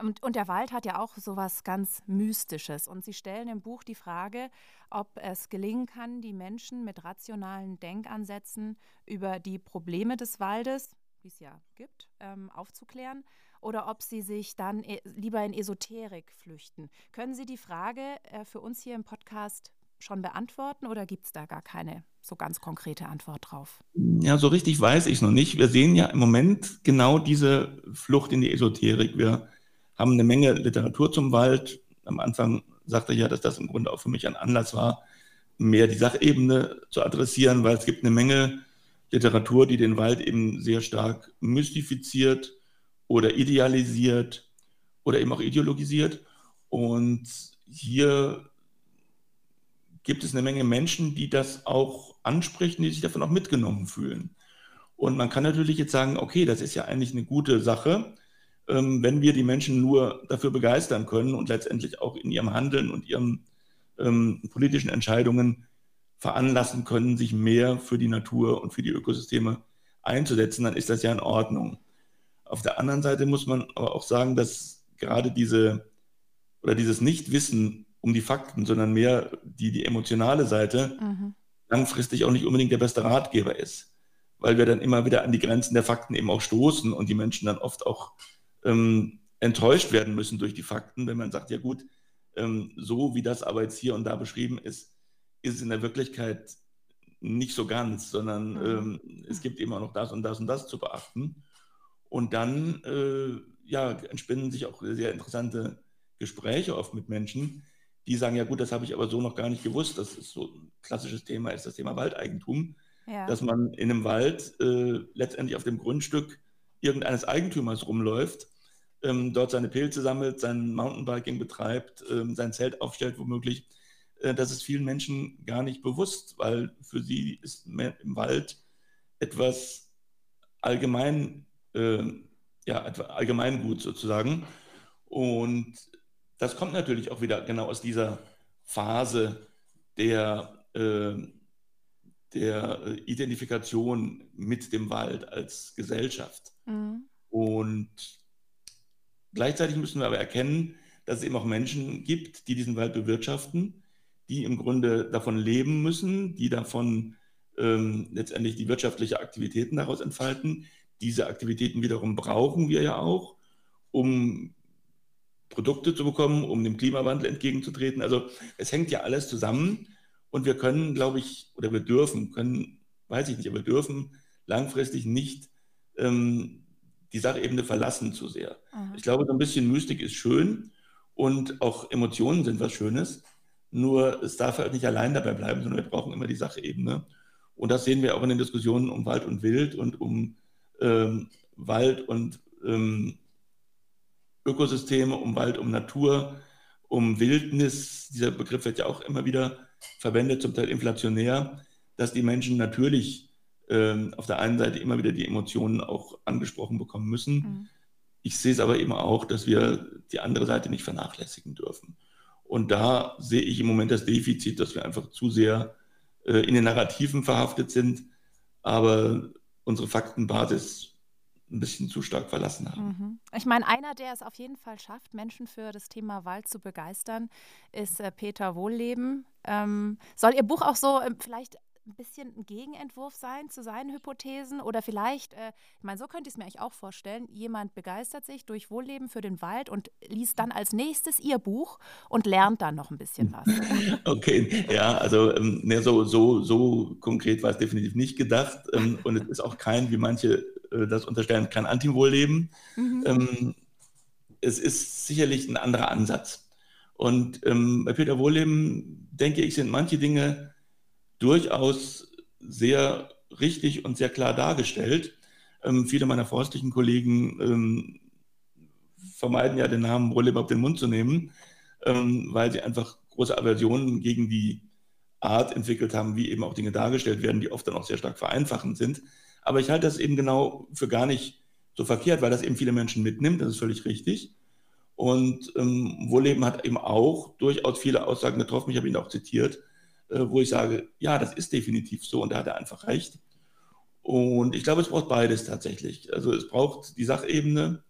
Und, und, der Wald hat ja auch so was ganz Mystisches. Und Sie stellen im Buch die Frage, ob es gelingen kann, die Menschen mit rationalen Denkansätzen über die Probleme des Waldes, wie es ja gibt, ähm, aufzuklären oder ob Sie sich dann e lieber in Esoterik flüchten. Können Sie die Frage äh, für uns hier im Podcast schon beantworten oder gibt es da gar keine so ganz konkrete Antwort drauf? Ja, so richtig weiß ich es noch nicht. Wir sehen ja im Moment genau diese Flucht in die Esoterik. Wir haben eine Menge Literatur zum Wald. Am Anfang sagte ich ja, dass das im Grunde auch für mich ein Anlass war, mehr die Sachebene zu adressieren, weil es gibt eine Menge Literatur, die den Wald eben sehr stark mystifiziert oder idealisiert oder eben auch ideologisiert. Und hier gibt es eine Menge Menschen, die das auch ansprechen, die sich davon auch mitgenommen fühlen. Und man kann natürlich jetzt sagen, okay, das ist ja eigentlich eine gute Sache, wenn wir die Menschen nur dafür begeistern können und letztendlich auch in ihrem Handeln und ihren ähm, politischen Entscheidungen veranlassen können, sich mehr für die Natur und für die Ökosysteme einzusetzen, dann ist das ja in Ordnung. Auf der anderen Seite muss man aber auch sagen, dass gerade diese oder dieses Nichtwissen um die Fakten, sondern mehr die, die emotionale Seite mhm. langfristig auch nicht unbedingt der beste Ratgeber ist, weil wir dann immer wieder an die Grenzen der Fakten eben auch stoßen und die Menschen dann oft auch ähm, enttäuscht werden müssen durch die Fakten, wenn man sagt, ja gut, ähm, so wie das aber jetzt hier und da beschrieben ist, ist es in der Wirklichkeit nicht so ganz, sondern mhm. ähm, es gibt immer noch das und das und das zu beachten. Und dann äh, ja, entspinnen sich auch sehr interessante Gespräche oft mit Menschen, die sagen, ja gut, das habe ich aber so noch gar nicht gewusst. Das ist so ein klassisches Thema, ist das Thema Waldeigentum. Ja. Dass man in einem Wald äh, letztendlich auf dem Grundstück irgendeines Eigentümers rumläuft, ähm, dort seine Pilze sammelt, sein Mountainbiking betreibt, ähm, sein Zelt aufstellt womöglich. Äh, das ist vielen Menschen gar nicht bewusst, weil für sie ist im Wald etwas allgemein äh, ja, Allgemeingut sozusagen. Und das kommt natürlich auch wieder genau aus dieser Phase der, äh, der Identifikation mit dem Wald als Gesellschaft. Mhm. Und gleichzeitig müssen wir aber erkennen, dass es eben auch Menschen gibt, die diesen Wald bewirtschaften, die im Grunde davon leben müssen, die davon ähm, letztendlich die wirtschaftliche Aktivitäten daraus entfalten, diese Aktivitäten wiederum brauchen wir ja auch. um Produkte zu bekommen, um dem Klimawandel entgegenzutreten. Also es hängt ja alles zusammen und wir können, glaube ich, oder wir dürfen, können, weiß ich nicht, aber wir dürfen langfristig nicht ähm, die Sachebene verlassen zu sehr. Mhm. Ich glaube, so ein bisschen Mystik ist schön und auch Emotionen sind was Schönes. Nur es darf halt nicht allein dabei bleiben, sondern wir brauchen immer die Sachebene. Und das sehen wir auch in den Diskussionen um Wald und Wild und um ähm, Wald und ähm, Ökosysteme, um Wald, um Natur, um Wildnis. Dieser Begriff wird ja auch immer wieder verwendet, zum Teil inflationär, dass die Menschen natürlich ähm, auf der einen Seite immer wieder die Emotionen auch angesprochen bekommen müssen. Mhm. Ich sehe es aber eben auch, dass wir die andere Seite nicht vernachlässigen dürfen. Und da sehe ich im Moment das Defizit, dass wir einfach zu sehr äh, in den Narrativen verhaftet sind, aber unsere Faktenbasis ein bisschen zu stark verlassen haben. Mhm. Ich meine, einer, der es auf jeden Fall schafft, Menschen für das Thema Wald zu begeistern, ist äh, Peter Wohlleben. Ähm, soll Ihr Buch auch so äh, vielleicht ein bisschen ein Gegenentwurf sein zu seinen Hypothesen? Oder vielleicht, äh, ich meine, so könnte ich es mir eigentlich auch vorstellen, jemand begeistert sich durch Wohlleben für den Wald und liest dann als nächstes ihr Buch und lernt dann noch ein bisschen was. Okay, ja, also ähm, ne, so, so, so konkret war es definitiv nicht gedacht. Ähm, und es ist auch kein, wie manche äh, das unterstellen, kein Anti-Wohlleben. Mhm. Ähm, es ist sicherlich ein anderer Ansatz. Und ähm, bei Peter Wohlleben, denke ich, sind manche Dinge durchaus sehr richtig und sehr klar dargestellt. Ähm, viele meiner forstlichen Kollegen ähm, vermeiden ja den Namen Wohlleben auf den Mund zu nehmen, ähm, weil sie einfach große Aversionen gegen die Art entwickelt haben, wie eben auch Dinge dargestellt werden, die oft dann auch sehr stark vereinfachend sind. Aber ich halte das eben genau für gar nicht so verkehrt, weil das eben viele Menschen mitnimmt, das ist völlig richtig. Und ähm, Wohlleben hat eben auch durchaus viele Aussagen getroffen, ich habe ihn auch zitiert, wo ich sage, ja, das ist definitiv so und da hat er einfach recht. Und ich glaube, es braucht beides tatsächlich. Also es braucht die Sachebene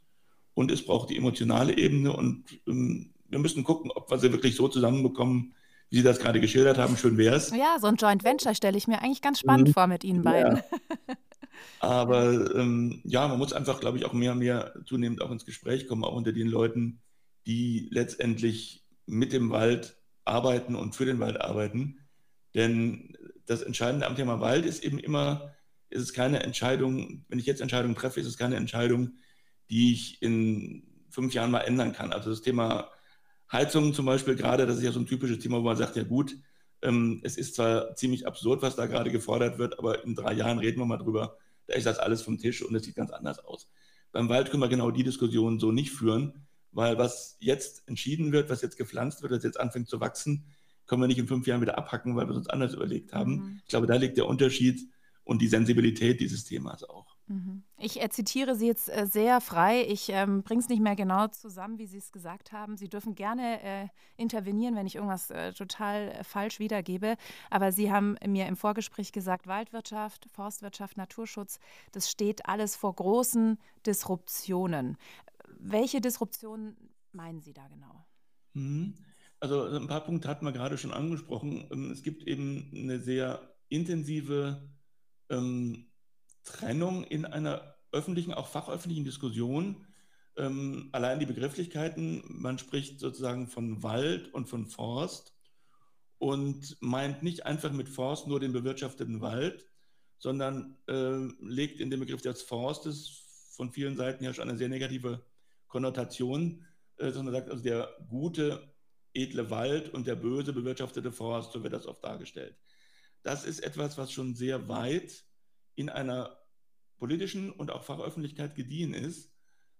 und es braucht die emotionale Ebene und ähm, wir müssen gucken, ob wir sie wirklich so zusammenbekommen, wie Sie das gerade geschildert haben. Schön wäre es. Ja, so ein Joint Venture stelle ich mir eigentlich ganz spannend mhm. vor mit Ihnen beiden. Ja. Aber ähm, ja, man muss einfach, glaube ich, auch mehr und mehr zunehmend auch ins Gespräch kommen, auch unter den Leuten, die letztendlich mit dem Wald arbeiten und für den Wald arbeiten. Denn das Entscheidende am Thema Wald ist eben immer, ist es keine Entscheidung, wenn ich jetzt Entscheidungen treffe, ist es keine Entscheidung, die ich in fünf Jahren mal ändern kann. Also das Thema Heizungen zum Beispiel gerade, das ist ja so ein typisches Thema, wo man sagt, ja gut, ähm, es ist zwar ziemlich absurd, was da gerade gefordert wird, aber in drei Jahren reden wir mal drüber, da ist das alles vom Tisch und es sieht ganz anders aus. Beim Wald können wir genau die Diskussion so nicht führen, weil was jetzt entschieden wird, was jetzt gepflanzt wird, was jetzt anfängt zu wachsen, können wir nicht in fünf Jahren wieder abhacken, weil wir es uns anders überlegt haben. Mhm. Ich glaube, da liegt der Unterschied und die Sensibilität dieses Themas auch. Mhm. Ich äh, zitiere Sie jetzt äh, sehr frei. Ich ähm, bringe es nicht mehr genau zusammen, wie Sie es gesagt haben. Sie dürfen gerne äh, intervenieren, wenn ich irgendwas äh, total falsch wiedergebe. Aber Sie haben mir im Vorgespräch gesagt, Waldwirtschaft, Forstwirtschaft, Naturschutz, das steht alles vor großen Disruptionen. Welche Disruptionen meinen Sie da genau? Mhm. Also ein paar Punkte hatten wir gerade schon angesprochen. Ähm, es gibt eben eine sehr intensive ähm, Trennung in einer öffentlichen, auch fachöffentlichen Diskussion. Ähm, allein die Begrifflichkeiten, man spricht sozusagen von Wald und von Forst und meint nicht einfach mit Forst nur den bewirtschafteten Wald, sondern äh, legt in den Begriff des Forstes von vielen Seiten ja schon eine sehr negative Konnotation, äh, sondern sagt also der gute edle Wald und der böse bewirtschaftete Forst, so wird das oft dargestellt. Das ist etwas, was schon sehr weit in einer politischen und auch Fachöffentlichkeit gediehen ist,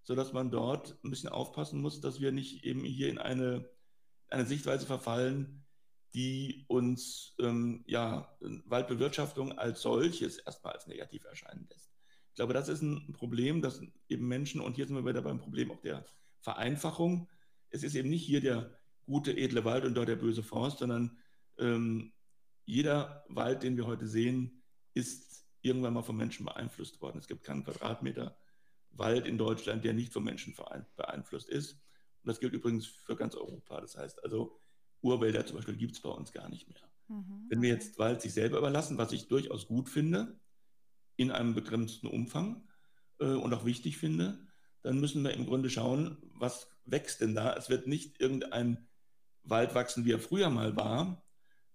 sodass man dort ein bisschen aufpassen muss, dass wir nicht eben hier in eine, eine Sichtweise verfallen, die uns ähm, ja, Waldbewirtschaftung als solches erstmal als negativ erscheinen lässt. Ich glaube, das ist ein Problem, dass eben Menschen, und hier sind wir wieder beim Problem auch der Vereinfachung, es ist eben nicht hier der gute, edle Wald und dort der böse Forst, sondern ähm, jeder Wald, den wir heute sehen, ist irgendwann mal vom Menschen beeinflusst worden. Es gibt keinen Quadratmeter Wald in Deutschland, der nicht vom Menschen beeinflusst ist. Und das gilt übrigens für ganz Europa. Das heißt also, Urwälder zum Beispiel gibt es bei uns gar nicht mehr. Mhm. Wenn wir jetzt Wald sich selber überlassen, was ich durchaus gut finde, in einem begrenzten Umfang äh, und auch wichtig finde, dann müssen wir im Grunde schauen, was wächst denn da. Es wird nicht irgendein Wald wachsen, wie er früher mal war.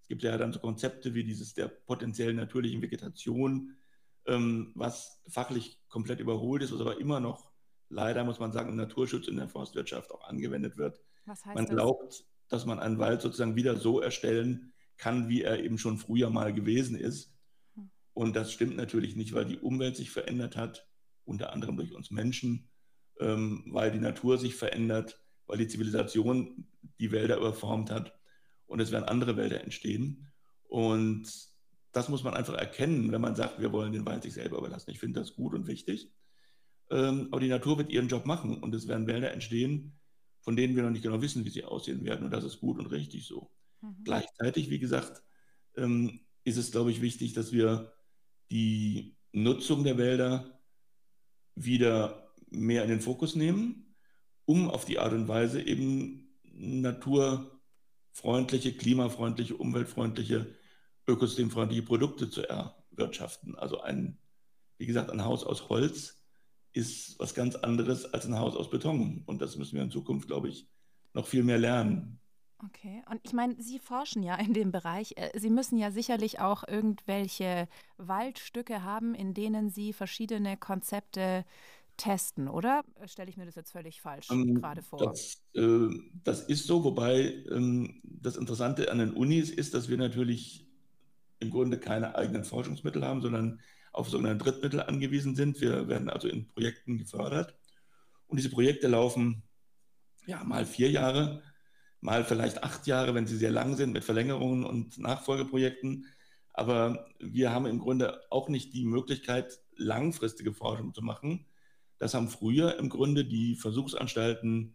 Es gibt ja dann so Konzepte wie dieses der potenziellen natürlichen Vegetation, ähm, was fachlich komplett überholt ist, was aber immer noch leider, muss man sagen, im Naturschutz in der Forstwirtschaft auch angewendet wird. Was heißt man das? glaubt, dass man einen Wald sozusagen wieder so erstellen kann, wie er eben schon früher mal gewesen ist. Hm. Und das stimmt natürlich nicht, weil die Umwelt sich verändert hat, unter anderem durch uns Menschen, ähm, weil die Natur sich verändert, weil die Zivilisation die Wälder überformt hat und es werden andere Wälder entstehen. Und das muss man einfach erkennen, wenn man sagt, wir wollen den Wald sich selber überlassen. Ich finde das gut und wichtig. Ähm, aber die Natur wird ihren Job machen und es werden Wälder entstehen, von denen wir noch nicht genau wissen, wie sie aussehen werden. Und das ist gut und richtig so. Mhm. Gleichzeitig, wie gesagt, ähm, ist es, glaube ich, wichtig, dass wir die Nutzung der Wälder wieder mehr in den Fokus nehmen, um auf die Art und Weise eben naturfreundliche, klimafreundliche, umweltfreundliche, ökosystemfreundliche Produkte zu erwirtschaften. Also ein, wie gesagt, ein Haus aus Holz ist was ganz anderes als ein Haus aus Beton. Und das müssen wir in Zukunft, glaube ich, noch viel mehr lernen. Okay, und ich meine, Sie forschen ja in dem Bereich. Äh, Sie müssen ja sicherlich auch irgendwelche Waldstücke haben, in denen Sie verschiedene Konzepte testen, oder? Stelle ich mir das jetzt völlig falsch ähm, gerade vor? Das, äh, das, ist so, wobei ähm, das Interessante an den Unis ist, dass wir natürlich im Grunde keine eigenen Forschungsmittel haben, sondern auf sogenannte Drittmittel angewiesen sind. Wir werden also in Projekten gefördert. Und diese Projekte laufen ja mal vier Jahre, mal vielleicht acht Jahre, wenn sie sehr lang sind, mit Verlängerungen und Nachfolgeprojekten. Aber wir haben im Grunde auch nicht die Möglichkeit, langfristige Forschung zu machen. Das haben früher im Grunde die Versuchsanstalten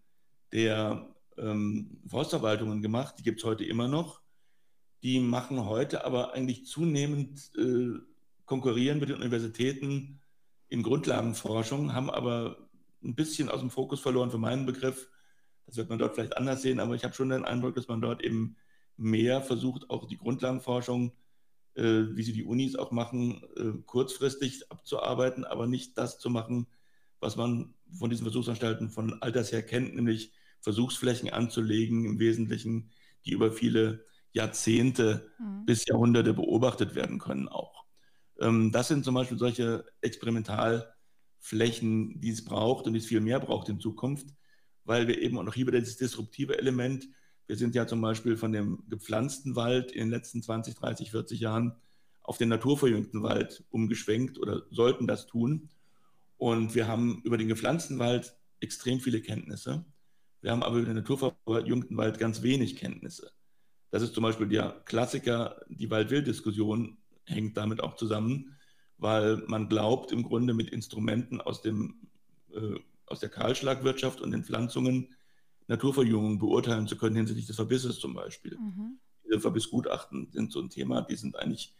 der ähm, Forstverwaltungen gemacht. Die gibt es heute immer noch. Die machen heute aber eigentlich zunehmend äh, konkurrieren mit den Universitäten in Grundlagenforschung, haben aber ein bisschen aus dem Fokus verloren für meinen Begriff. Das wird man dort vielleicht anders sehen, aber ich habe schon den Eindruck, dass man dort eben mehr versucht, auch die Grundlagenforschung, äh, wie sie die Unis auch machen, äh, kurzfristig abzuarbeiten, aber nicht das zu machen, was man von diesen Versuchsanstalten von alters her kennt, nämlich Versuchsflächen anzulegen, im Wesentlichen, die über viele Jahrzehnte mhm. bis Jahrhunderte beobachtet werden können auch. Ähm, das sind zum Beispiel solche Experimentalflächen, die es braucht und die es viel mehr braucht in Zukunft, weil wir eben auch noch hier wieder das disruptive Element, wir sind ja zum Beispiel von dem gepflanzten Wald in den letzten 20, 30, 40 Jahren auf den naturverjüngten Wald umgeschwenkt oder sollten das tun. Und wir haben über den gepflanzten Wald extrem viele Kenntnisse. Wir haben aber über den naturverjüngten Wald ganz wenig Kenntnisse. Das ist zum Beispiel der Klassiker, die Wald-Wild-Diskussion hängt damit auch zusammen, weil man glaubt, im Grunde mit Instrumenten aus, dem, äh, aus der Kahlschlagwirtschaft und den Pflanzungen Naturverjüngung beurteilen zu können hinsichtlich des Verbisses zum Beispiel. Mhm. Diese Verbissgutachten sind so ein Thema, die sind eigentlich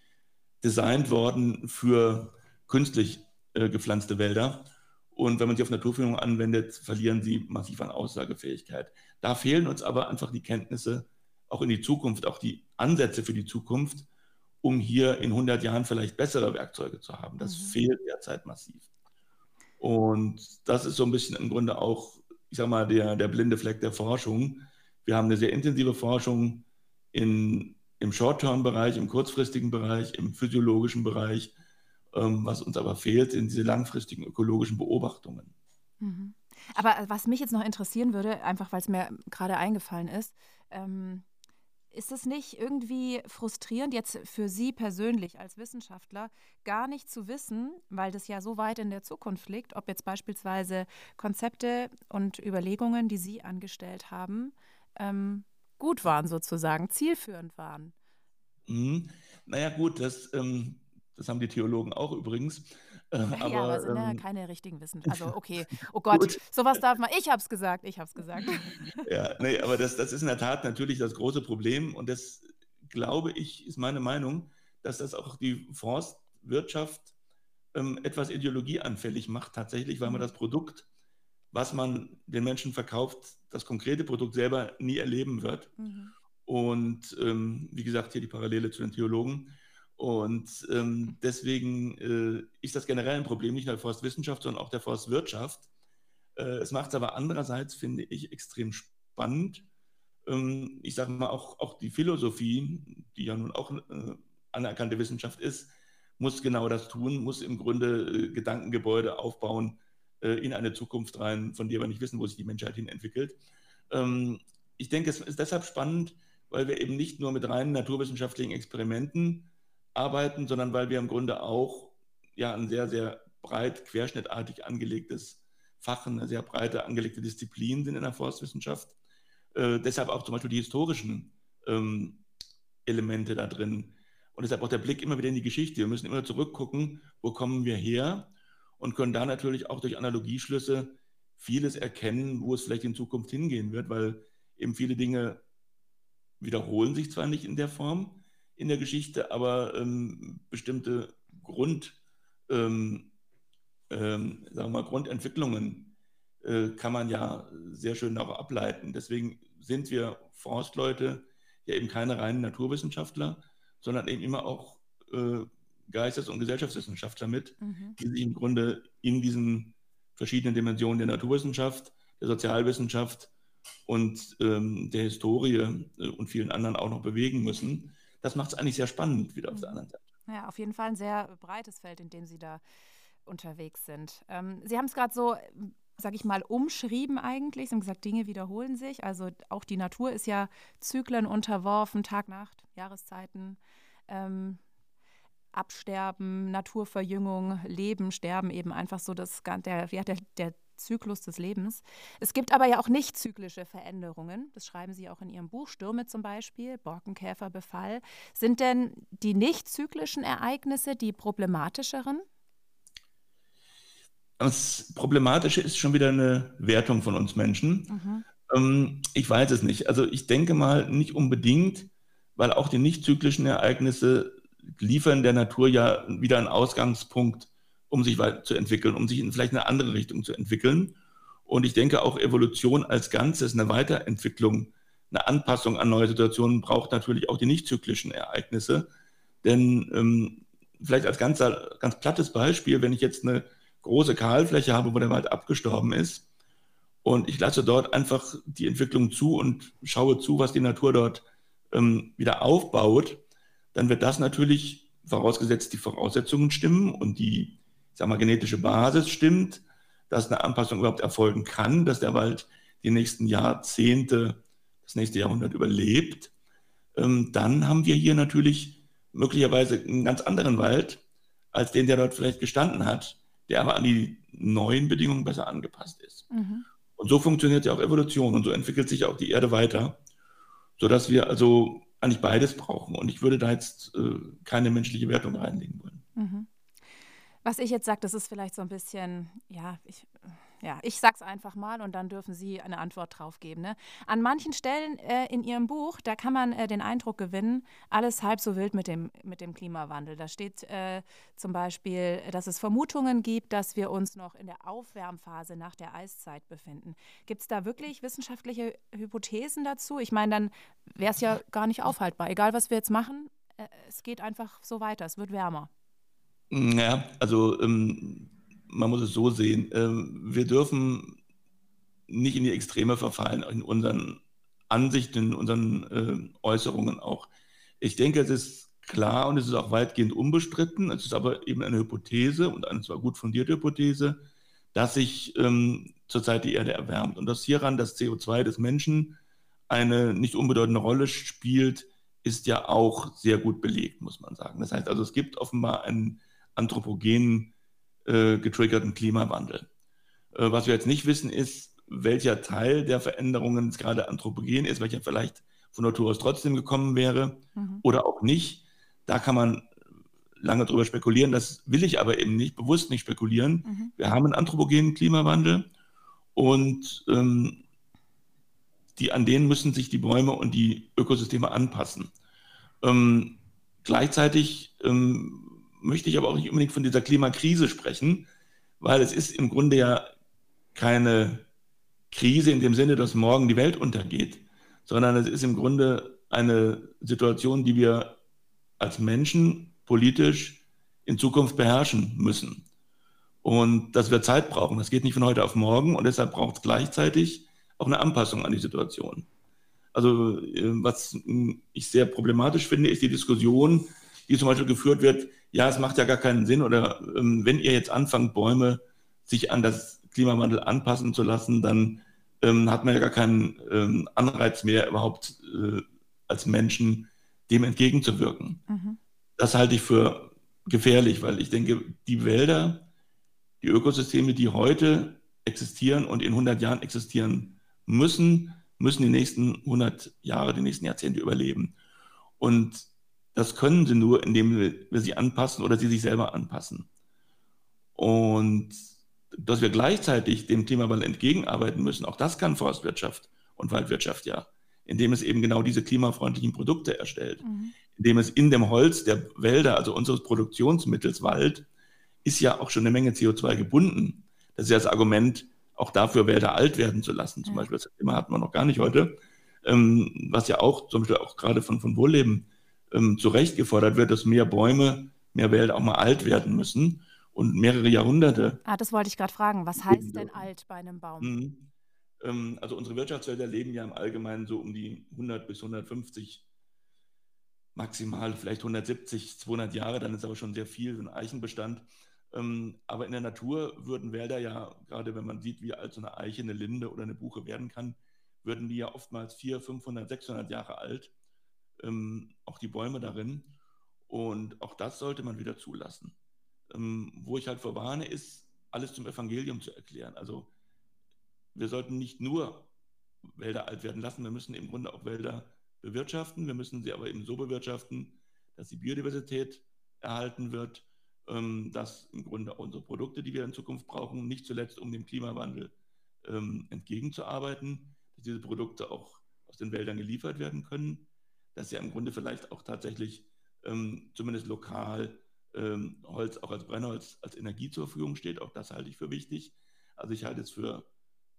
designt worden für künstlich äh, gepflanzte Wälder. Und wenn man sie auf Naturverjüngung anwendet, verlieren sie massiv an Aussagefähigkeit. Da fehlen uns aber einfach die Kenntnisse, auch in die Zukunft, auch die Ansätze für die Zukunft, um hier in 100 Jahren vielleicht bessere Werkzeuge zu haben. Das mhm. fehlt derzeit massiv. Und das ist so ein bisschen im Grunde auch, ich sage mal, der, der blinde Fleck der Forschung. Wir haben eine sehr intensive Forschung in, im Short-Term-Bereich, im kurzfristigen Bereich, im physiologischen Bereich. Ähm, was uns aber fehlt, sind diese langfristigen ökologischen Beobachtungen. Mhm. Aber was mich jetzt noch interessieren würde, einfach weil es mir gerade eingefallen ist, ähm, ist es nicht irgendwie frustrierend, jetzt für Sie persönlich als Wissenschaftler gar nicht zu wissen, weil das ja so weit in der Zukunft liegt, ob jetzt beispielsweise Konzepte und Überlegungen, die Sie angestellt haben, ähm, gut waren sozusagen, zielführend waren? Mhm. Naja gut, das ähm, das haben die Theologen auch übrigens. Äh, ja, aber, aber sind ja ähm, keine richtigen Wissenschaftler. Also okay, oh Gott, sowas darf man. Ich habe es gesagt, ich habe es gesagt. ja, nee, aber das, das ist in der Tat natürlich das große Problem und das glaube ich, ist meine Meinung, dass das auch die Forstwirtschaft ähm, etwas ideologieanfällig macht tatsächlich, weil man mhm. das Produkt, was man den Menschen verkauft, das konkrete Produkt selber nie erleben wird. Mhm. Und ähm, wie gesagt, hier die Parallele zu den Theologen und ähm, deswegen äh, ist das generell ein Problem nicht nur der Forstwissenschaft, sondern auch der Forstwirtschaft, Äh, es macht es aber andererseits, finde ich, extrem spannend. Ähm, ich sage mal, auch, auch die Philosophie, die ja nun auch äh, anerkannte Wissenschaft ist, muss genau das tun, muss im Grunde äh, Gedankengebäude aufbauen äh, in eine Zukunft rein, von der wir nicht wissen, wo sich die Menschheit hin entwickelt. Ähm, ich denke, es ist deshalb spannend, weil wir eben nicht nur mit reinen naturwissenschaftlichen Experimenten arbeiten, sondern weil wir im Grunde auch ja ein sehr, sehr breit querschnittartig angelegtes Fach, eine sehr breite angelegte Disziplin sind in der Forstwissenschaft. Äh, deshalb auch zum Beispiel die historischen ähm, Elemente da drin. Und deshalb auch der Blick immer wieder in die Geschichte. Wir müssen immer zurückgucken, wo kommen wir her und können da natürlich auch durch Analogieschlüsse vieles erkennen, wo es vielleicht in Zukunft hingehen wird, weil eben viele Dinge wiederholen sich zwar nicht in der Form in der Geschichte, aber ähm, bestimmte Grund, ähm, ähm, sagen wir mal, Grundentwicklungen äh, kann man ja sehr schön auch ableiten. Deswegen sind wir Forstleute ja eben keine reinen Naturwissenschaftler, sondern eben immer auch äh, Geistes- und Gesellschaftswissenschaftler mit, mhm. die sich im Grunde in diesen verschiedenen Dimensionen der Naturwissenschaft, der Sozialwissenschaft und ähm, der Historie äh, und vielen anderen auch noch bewegen müssen. Das macht es eigentlich sehr spannend wieder auf der mhm. anderen Seite. Ja, auf jeden Fall ein sehr breites Feld, in dem Sie da unterwegs sind. Ähm, Sie haben es gerade so sag ich mal, umschrieben eigentlich. Sie haben gesagt, Dinge wiederholen sich. Also auch die Natur ist ja Zyklen unterworfen, Tag, Nacht, Jahreszeiten, ähm, Absterben, Naturverjüngung, Leben, Sterben, eben einfach so das, der, ja, der, der Zyklus des Lebens. Es gibt aber ja auch nicht zyklische Veränderungen. Das schreiben Sie auch in Ihrem Buch. Stürme zum Beispiel, Borkenkäferbefall. Sind denn die nicht zyklischen Ereignisse die problematischeren? Das Problematische ist schon wieder eine Wertung von uns Menschen. Mhm. Ähm, ich weiß es nicht. Also ich denke mal nicht unbedingt, weil auch die nicht zyklischen Ereignisse liefern der Natur ja wieder einen Ausgangspunkt, um sich weiterzuentwickeln, um sich in vielleicht eine andere Richtung zu entwickeln. Und ich denke auch Evolution als Ganzes, eine Weiterentwicklung, eine Anpassung an neue Situationen braucht natürlich auch die nicht zyklischen Ereignisse. Denn ähm, vielleicht als ganz, ganz plattes Beispiel, wenn ich jetzt eine große Kahlfläche habe, wo der Wald abgestorben ist. Und ich lasse dort einfach die Entwicklung zu und schaue zu, was die Natur dort ähm, wieder aufbaut. Dann wird das natürlich, vorausgesetzt die Voraussetzungen stimmen und die ich sag mal, genetische Basis stimmt, dass eine Anpassung überhaupt erfolgen kann, dass der Wald die nächsten Jahrzehnte, das nächste Jahrhundert überlebt. Ähm, dann haben wir hier natürlich möglicherweise einen ganz anderen Wald, als den, der dort vielleicht gestanden hat der aber an die neuen Bedingungen besser angepasst ist. Mhm. Und so funktioniert ja auch Evolution und so entwickelt sich auch die Erde weiter, sodass wir also eigentlich beides brauchen. Und ich würde da jetzt äh, keine menschliche Wertung reinlegen wollen. Mhm. Was ich jetzt sage, das ist vielleicht so ein bisschen, ja, ich, ja, ich sag's einfach mal und dann dürfen Sie eine Antwort drauf geben. Ne? An manchen Stellen äh, in Ihrem Buch, da kann man äh, den Eindruck gewinnen, alles halb so wild mit dem, mit dem Klimawandel. Da steht äh, zum Beispiel, dass es Vermutungen gibt, dass wir uns noch in der Aufwärmphase nach der Eiszeit befinden. Gibt es da wirklich wissenschaftliche Hypothesen dazu? Ich meine, dann wäre es ja gar nicht aufhaltbar. Egal, was wir jetzt machen, äh, es geht einfach so weiter, es wird wärmer. Ja, also ähm, man muss es so sehen. Ähm, wir dürfen nicht in die Extreme verfallen, in unseren Ansichten, in unseren äh, Äußerungen auch. Ich denke, es ist klar und es ist auch weitgehend unbestritten. Es ist aber eben eine Hypothese und eine zwar gut fundierte Hypothese, dass sich ähm, zurzeit die Erde erwärmt und dass hieran das CO2 des Menschen eine nicht unbedeutende Rolle spielt, ist ja auch sehr gut belegt, muss man sagen. Das heißt also, es gibt offenbar einen anthropogenen äh, getriggerten Klimawandel. Äh, was wir jetzt nicht wissen, ist, welcher Teil der Veränderungen gerade anthropogen ist, welcher vielleicht von Natur aus trotzdem gekommen wäre mhm. oder auch nicht. Da kann man lange drüber spekulieren. Das will ich aber eben nicht, bewusst nicht spekulieren. Mhm. Wir haben einen anthropogenen Klimawandel und ähm, die, an denen müssen sich die Bäume und die Ökosysteme anpassen. Ähm, gleichzeitig ähm, möchte ich aber auch nicht unbedingt von dieser Klimakrise sprechen, weil es ist im Grunde ja keine Krise in dem Sinne, dass morgen die Welt untergeht, sondern es ist im Grunde eine Situation, die wir als Menschen politisch in Zukunft beherrschen müssen. Und das wird Zeit brauchen. Das geht nicht von heute auf morgen und deshalb braucht es gleichzeitig auch eine Anpassung an die Situation. Also äh, was ich sehr problematisch finde, ist die Diskussion, die zum Beispiel geführt wird, ja, es macht ja gar keinen Sinn oder ähm, wenn ihr jetzt anfangt, Bäume sich an das Klimawandel anpassen zu lassen, dann ähm, hat man ja gar keinen ähm, Anreiz mehr, überhaupt äh, als Menschen dem entgegenzuwirken. Mhm. Das halte ich für gefährlich, weil ich denke, die Wälder die Ökosysteme, die heute existieren und in 100 Jahren existieren müssen, müssen die nächsten 100 Jahre, die nächsten Jahrzehnte überleben. Und das können sie nur, indem wir sie anpassen oder sie sich selber anpassen. Und dass wir gleichzeitig dem Klimawandel entgegenarbeiten müssen, auch das kann Forstwirtschaft und Waldwirtschaft ja, indem es eben genau diese klimafreundlichen Produkte erstellt, mhm. indem es in dem Holz der Wälder, also unseres Produktionsmittels Wald, ist ja auch schon eine Menge CO2 gebunden. Das ist ja das Argument, auch dafür Wälder alt werden zu lassen. Zum ja. Beispiel, das Thema hatten wir noch gar nicht heute, ähm, was ja auch zum Beispiel auch gerade von, von Wohlleben ähm, zu Recht gefordert wird, dass mehr Bäume, mehr Wälder auch mal alt werden müssen und mehrere Jahrhunderte. Ah, das wollte ich gerade fragen. Was heißt denn alt bei einem Baum? Mhm. Ähm, also unsere Wirtschaftswälder leben ja im Allgemeinen so um die 100 bis 150 maximal vielleicht 170, 200 Jahre, dann ist aber schon sehr viel, so ein Eichenbestand. Ähm, aber in der Natur würden Wälder ja, gerade wenn man sieht, wie alt so eine Eiche, eine Linde oder eine Buche werden kann, würden die ja oftmals 400, 500, 600 Jahre alt, ähm, auch die Bäume darin. Und auch das sollte man wieder zulassen. Ähm, wo ich halt verwarne, ist, alles zum Evangelium zu erklären. Also wir sollten nicht nur Wälder alt werden lassen, wir müssen im Grunde auch Wälder bewirtschaften. Wir müssen sie aber eben so bewirtschaften, dass die Biodiversität erhalten wird, ähm, dass im Grunde unsere Produkte, die wir in Zukunft brauchen, nicht zuletzt um dem Klimawandel ähm, entgegenzuarbeiten, dass diese Produkte auch aus den Wäldern geliefert werden können, dass ja im Grunde vielleicht auch tatsächlich ähm, zumindest lokal ähm, Holz auch als Brennholz, als Energie zur Verfügung steht. Auch das halte ich für wichtig. Also ich halte es für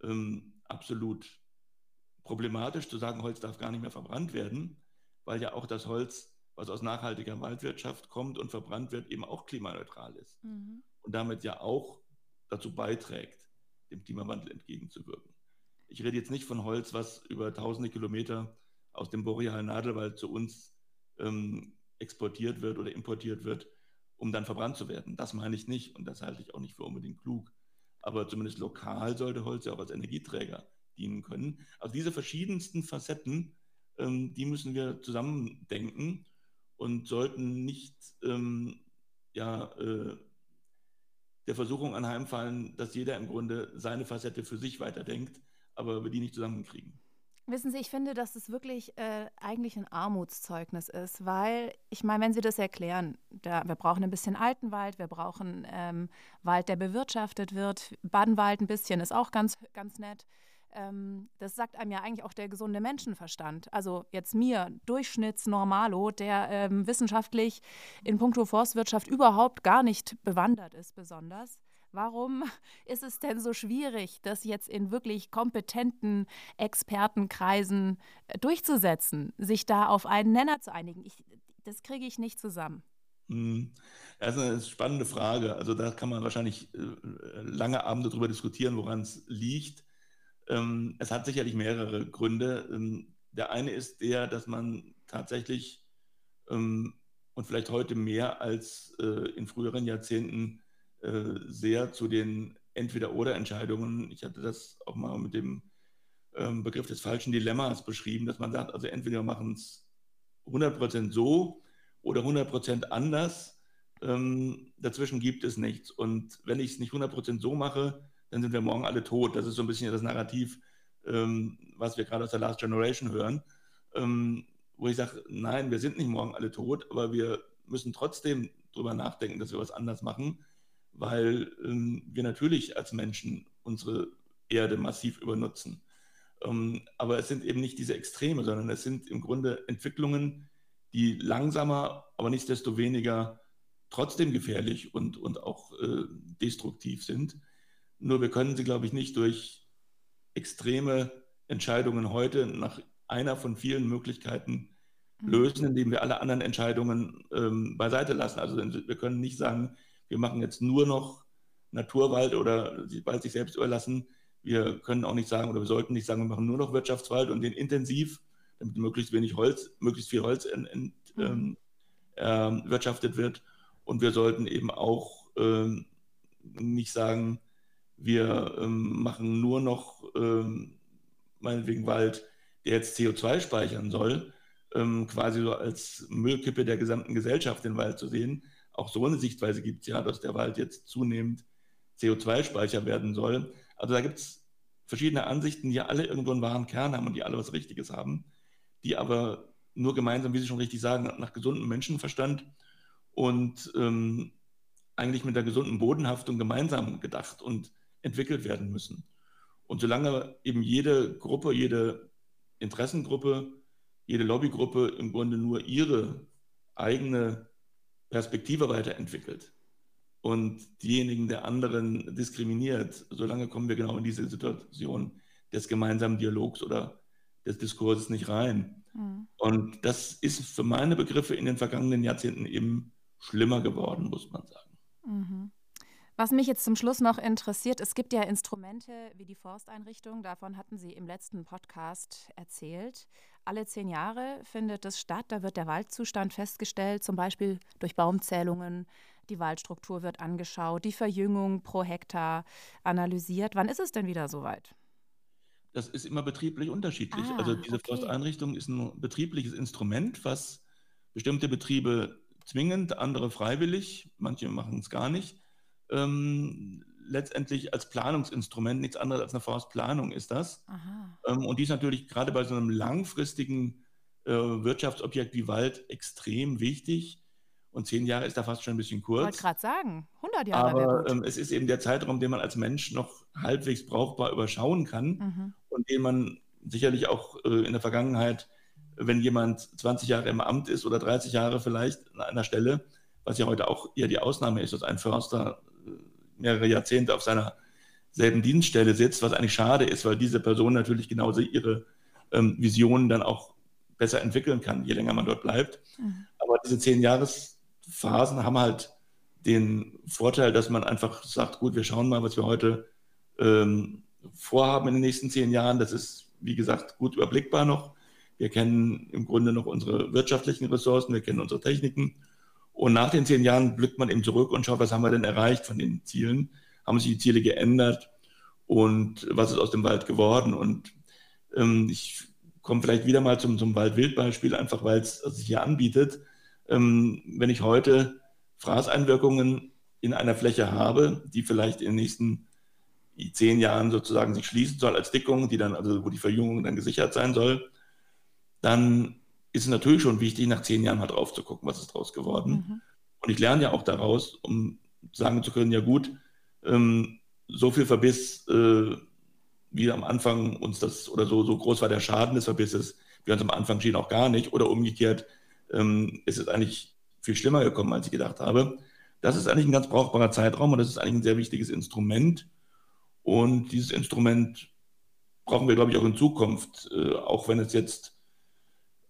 ähm, absolut problematisch zu sagen, Holz darf gar nicht mehr verbrannt werden, weil ja auch das Holz was aus nachhaltiger Waldwirtschaft kommt und verbrannt wird, eben auch klimaneutral ist. Mhm. Und damit ja auch dazu beiträgt, dem Klimawandel entgegenzuwirken. Ich rede jetzt nicht von Holz, was über tausende Kilometer aus dem borealen Nadelwald zu uns ähm, exportiert wird oder importiert wird, um dann verbrannt zu werden. Das meine ich nicht und das halte ich auch nicht für unbedingt klug. Aber zumindest lokal sollte Holz ja auch als Energieträger dienen können. Also diese verschiedensten Facetten, ähm, die müssen wir zusammendenken und sollten nicht ähm, ja, äh, der Versuchung anheimfallen, dass jeder im Grunde seine Facette für sich weiterdenkt, aber wir die nicht zusammenkriegen. Wissen Sie, ich finde, dass es wirklich äh, eigentlich ein Armutszeugnis ist, weil ich meine, wenn Sie das erklären, da, wir brauchen ein bisschen Altenwald, wir brauchen ähm, Wald, der bewirtschaftet wird, Badenwald ein bisschen ist auch ganz, ganz nett ähm, das sagt einem ja eigentlich auch der gesunde Menschenverstand. Also jetzt mir, Durchschnittsnormalo, der ähm, wissenschaftlich in puncto Forstwirtschaft überhaupt gar nicht bewandert ist, besonders. Warum ist es denn so schwierig, das jetzt in wirklich kompetenten Expertenkreisen äh, durchzusetzen, sich da auf einen Nenner zu einigen? Ich, das kriege ich nicht zusammen. Hm. Das ist eine spannende Frage. Also da kann man wahrscheinlich äh, lange Abende darüber diskutieren, woran es liegt. Ähm, es hat sicherlich mehrere Gründe. Ähm, der eine ist der, dass man tatsächlich ähm, und vielleicht heute mehr als äh, in früheren Jahrzehnten sehr zu den Entweder-Oder-Entscheidungen, ich hatte das auch mal mit dem Begriff des falschen Dilemmas beschrieben, dass man sagt, also entweder machen es 100% so oder 100% anders. dazwischen gibt es nichts. Und wenn ich es nicht 100% so mache, dann sind wir morgen alle tot. Das ist so ein bisschen das Narrativ, ähm, was wir gerade aus der Last Generation hören, ähm, wo ich sage, nein, wir sind nicht morgen alle tot, aber wir müssen trotzdem darüber nachdenken, dass wir was anders machen, weil ähm, wir natürlich als Menschen unsere Erde massiv übernutzen. Ähm, aber es sind eben nicht diese Extreme, sondern es sind im Grunde Entwicklungen, die langsamer, aber nichtsdestoweniger trotzdem gefährlich und, und auch äh, destruktiv sind. Nur wir können sie, glaube ich, nicht durch extreme Entscheidungen heute nach einer von vielen Möglichkeiten mhm. lösen, indem wir alle anderen Entscheidungen ähm, beiseite lassen. Also wir können nicht sagen, wir machen jetzt nur noch Naturwald oder Wald sich selbst überlassen. Wir können auch nicht sagen oder wir sollten nicht sagen, wir machen nur noch Wirtschaftswald und den intensiv, damit möglichst wenig Holz, möglichst viel Holz ent, ent, mhm. ähm, äh, wirtschaftet wird. Und wir sollten eben auch ähm, nicht sagen, wir ähm, machen nur noch ähm, meinetwegen Wald, der jetzt CO2 speichern soll, ähm, quasi so als Müllkippe der gesamten Gesellschaft den Wald zu sehen. Auch so eine Sichtweise gibt es ja, dass der Wald jetzt zunehmend CO2-Speicher werden soll. Also da gibt es verschiedene Ansichten, die alle irgendwo einen wahren Kern haben und die alle was Richtiges haben, die aber nur gemeinsam, wie Sie schon richtig sagen, nach gesundem Menschenverstand und ähm, eigentlich mit der gesunden Bodenhaftung gemeinsam gedacht und entwickelt werden müssen. Und solange eben jede Gruppe, jede Interessengruppe, jede Lobbygruppe im Grunde nur ihre eigene Perspektive weiterentwickelt und diejenigen der anderen diskriminiert, solange kommen wir genau in diese Situation des gemeinsamen Dialogs oder des Diskurses nicht rein. Mhm. Und das ist für meine Begriffe in den vergangenen Jahrzehnten eben schlimmer geworden, muss man sagen. Mhm. Was mich jetzt zum Schluss noch interessiert, es gibt ja Instrumente wie die Forsteinrichtung, davon hatten Sie im letzten Podcast erzählt. Alle zehn Jahre findet es statt, da wird der Waldzustand festgestellt, zum Beispiel durch Baumzählungen, die Waldstruktur wird angeschaut, die Verjüngung pro Hektar analysiert. Wann ist es denn wieder soweit? Das ist immer betrieblich unterschiedlich. Ah, also diese okay. Forsteinrichtung ist ein betriebliches Instrument, was bestimmte Betriebe zwingend, andere freiwillig, manche machen es gar nicht, ähm, letztendlich als Planungsinstrument, nichts anderes als eine Forstplanung ist das. Ähm, und die ist natürlich gerade bei so einem langfristigen äh, Wirtschaftsobjekt wie Wald extrem wichtig. Und zehn Jahre ist da fast schon ein bisschen kurz. Ich wollte gerade sagen, 100 Jahre. Aber ähm, es ist eben der Zeitraum, den man als Mensch noch halbwegs brauchbar überschauen kann mhm. und den man sicherlich auch äh, in der Vergangenheit wenn jemand 20 Jahre im Amt ist oder 30 Jahre vielleicht an einer Stelle, was ja heute auch eher die Ausnahme ist, dass ein Förster mehrere Jahrzehnte auf seiner selben Dienststelle sitzt, was eigentlich schade ist, weil diese Person natürlich genauso ihre ähm, Visionen dann auch besser entwickeln kann, je länger man dort bleibt. Mhm. Aber diese zehn Jahresphasen haben halt den Vorteil, dass man einfach sagt, gut, wir schauen mal, was wir heute ähm, vorhaben in den nächsten zehn Jahren. Das ist, wie gesagt, gut überblickbar noch. Wir kennen im Grunde noch unsere wirtschaftlichen Ressourcen, wir kennen unsere Techniken. Und nach den zehn Jahren blickt man eben zurück und schaut, was haben wir denn erreicht von den Zielen? Haben sich die Ziele geändert? Und was ist aus dem Wald geworden? Und ähm, ich komme vielleicht wieder mal zum, zum Wald-Wild-Beispiel, einfach weil es sich hier anbietet. Ähm, wenn ich heute Fraßeinwirkungen in einer Fläche habe, die vielleicht in den nächsten zehn Jahren sozusagen sich schließen soll als Dickung, die dann, also wo die Verjüngung dann gesichert sein soll, dann ist es natürlich schon wichtig, nach zehn Jahren mal drauf zu gucken, was ist daraus geworden. Mhm. Und ich lerne ja auch daraus, um sagen zu können, ja gut, ähm, so viel Verbiss, äh, wie am Anfang uns das, oder so, so groß war der Schaden des Verbisses, wie uns am Anfang schien auch gar nicht, oder umgekehrt, ähm, ist es eigentlich viel schlimmer gekommen, als ich gedacht habe. Das ist eigentlich ein ganz brauchbarer Zeitraum und das ist eigentlich ein sehr wichtiges Instrument. Und dieses Instrument brauchen wir, glaube ich, auch in Zukunft, äh, auch wenn es jetzt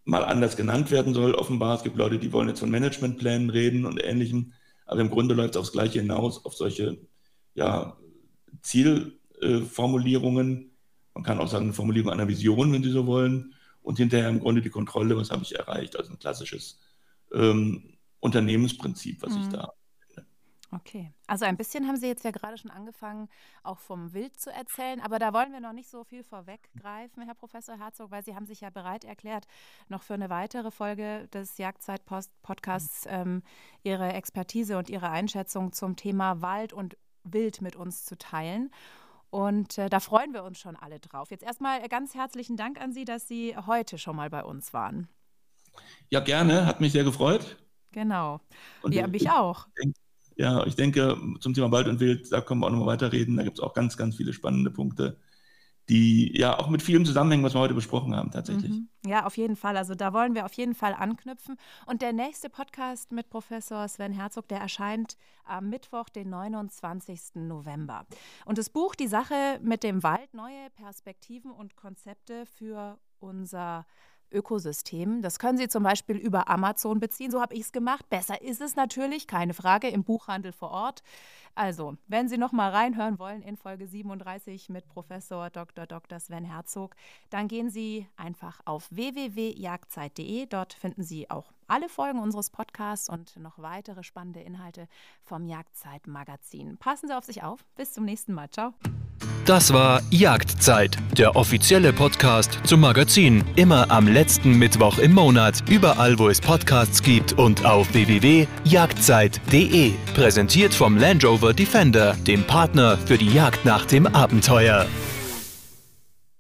mal anders genannt werden soll. Offenbar, es gibt Leute, die wollen jetzt von Managementplänen reden und Ähnlichem. Aber im Grunde läuft es aufs Gleiche hinaus, auf solche ja, Zielformulierungen. Man kann auch sagen, eine Formulierung einer Vision, wenn Sie so wollen. Und hinterher im Grunde die Kontrolle, was habe ich erreicht. Also ein klassisches ähm, Unternehmensprinzip, was mhm. ich da Okay, also ein bisschen haben Sie jetzt ja gerade schon angefangen, auch vom Wild zu erzählen, aber da wollen wir noch nicht so viel vorweggreifen, Herr Professor Herzog, weil Sie haben sich ja bereit erklärt, noch für eine weitere Folge des Jagdzeit-Podcasts ähm, Ihre Expertise und Ihre Einschätzung zum Thema Wald und Wild mit uns zu teilen. Und äh, da freuen wir uns schon alle drauf. Jetzt erstmal ganz herzlichen Dank an Sie, dass Sie heute schon mal bei uns waren. Ja, gerne, hat mich sehr gefreut. Genau. Und ja, mich auch. Ich denke, ja, ich denke, zum Thema Wald und Wild, da können wir auch nochmal weiterreden. Da gibt es auch ganz, ganz viele spannende Punkte, die ja auch mit vielem zusammenhängen, was wir heute besprochen haben, tatsächlich. Mhm. Ja, auf jeden Fall. Also da wollen wir auf jeden Fall anknüpfen. Und der nächste Podcast mit Professor Sven Herzog, der erscheint am Mittwoch, den 29. November. Und das Buch Die Sache mit dem Wald, neue Perspektiven und Konzepte für unser Ökosystem. Das können Sie zum Beispiel über Amazon beziehen. So habe ich es gemacht. Besser ist es natürlich, keine Frage, im Buchhandel vor Ort. Also, wenn Sie noch mal reinhören wollen in Folge 37 mit Professor Dr. Dr. Sven Herzog, dann gehen Sie einfach auf www.jagdzeit.de. Dort finden Sie auch alle Folgen unseres Podcasts und noch weitere spannende Inhalte vom Jagdzeit Magazin. Passen Sie auf sich auf. Bis zum nächsten Mal. Ciao. Das war Jagdzeit, der offizielle Podcast zum Magazin. Immer am letzten Mittwoch im Monat, überall wo es Podcasts gibt und auf www.jagdzeit.de. Präsentiert vom Land Rover Defender, dem Partner für die Jagd nach dem Abenteuer.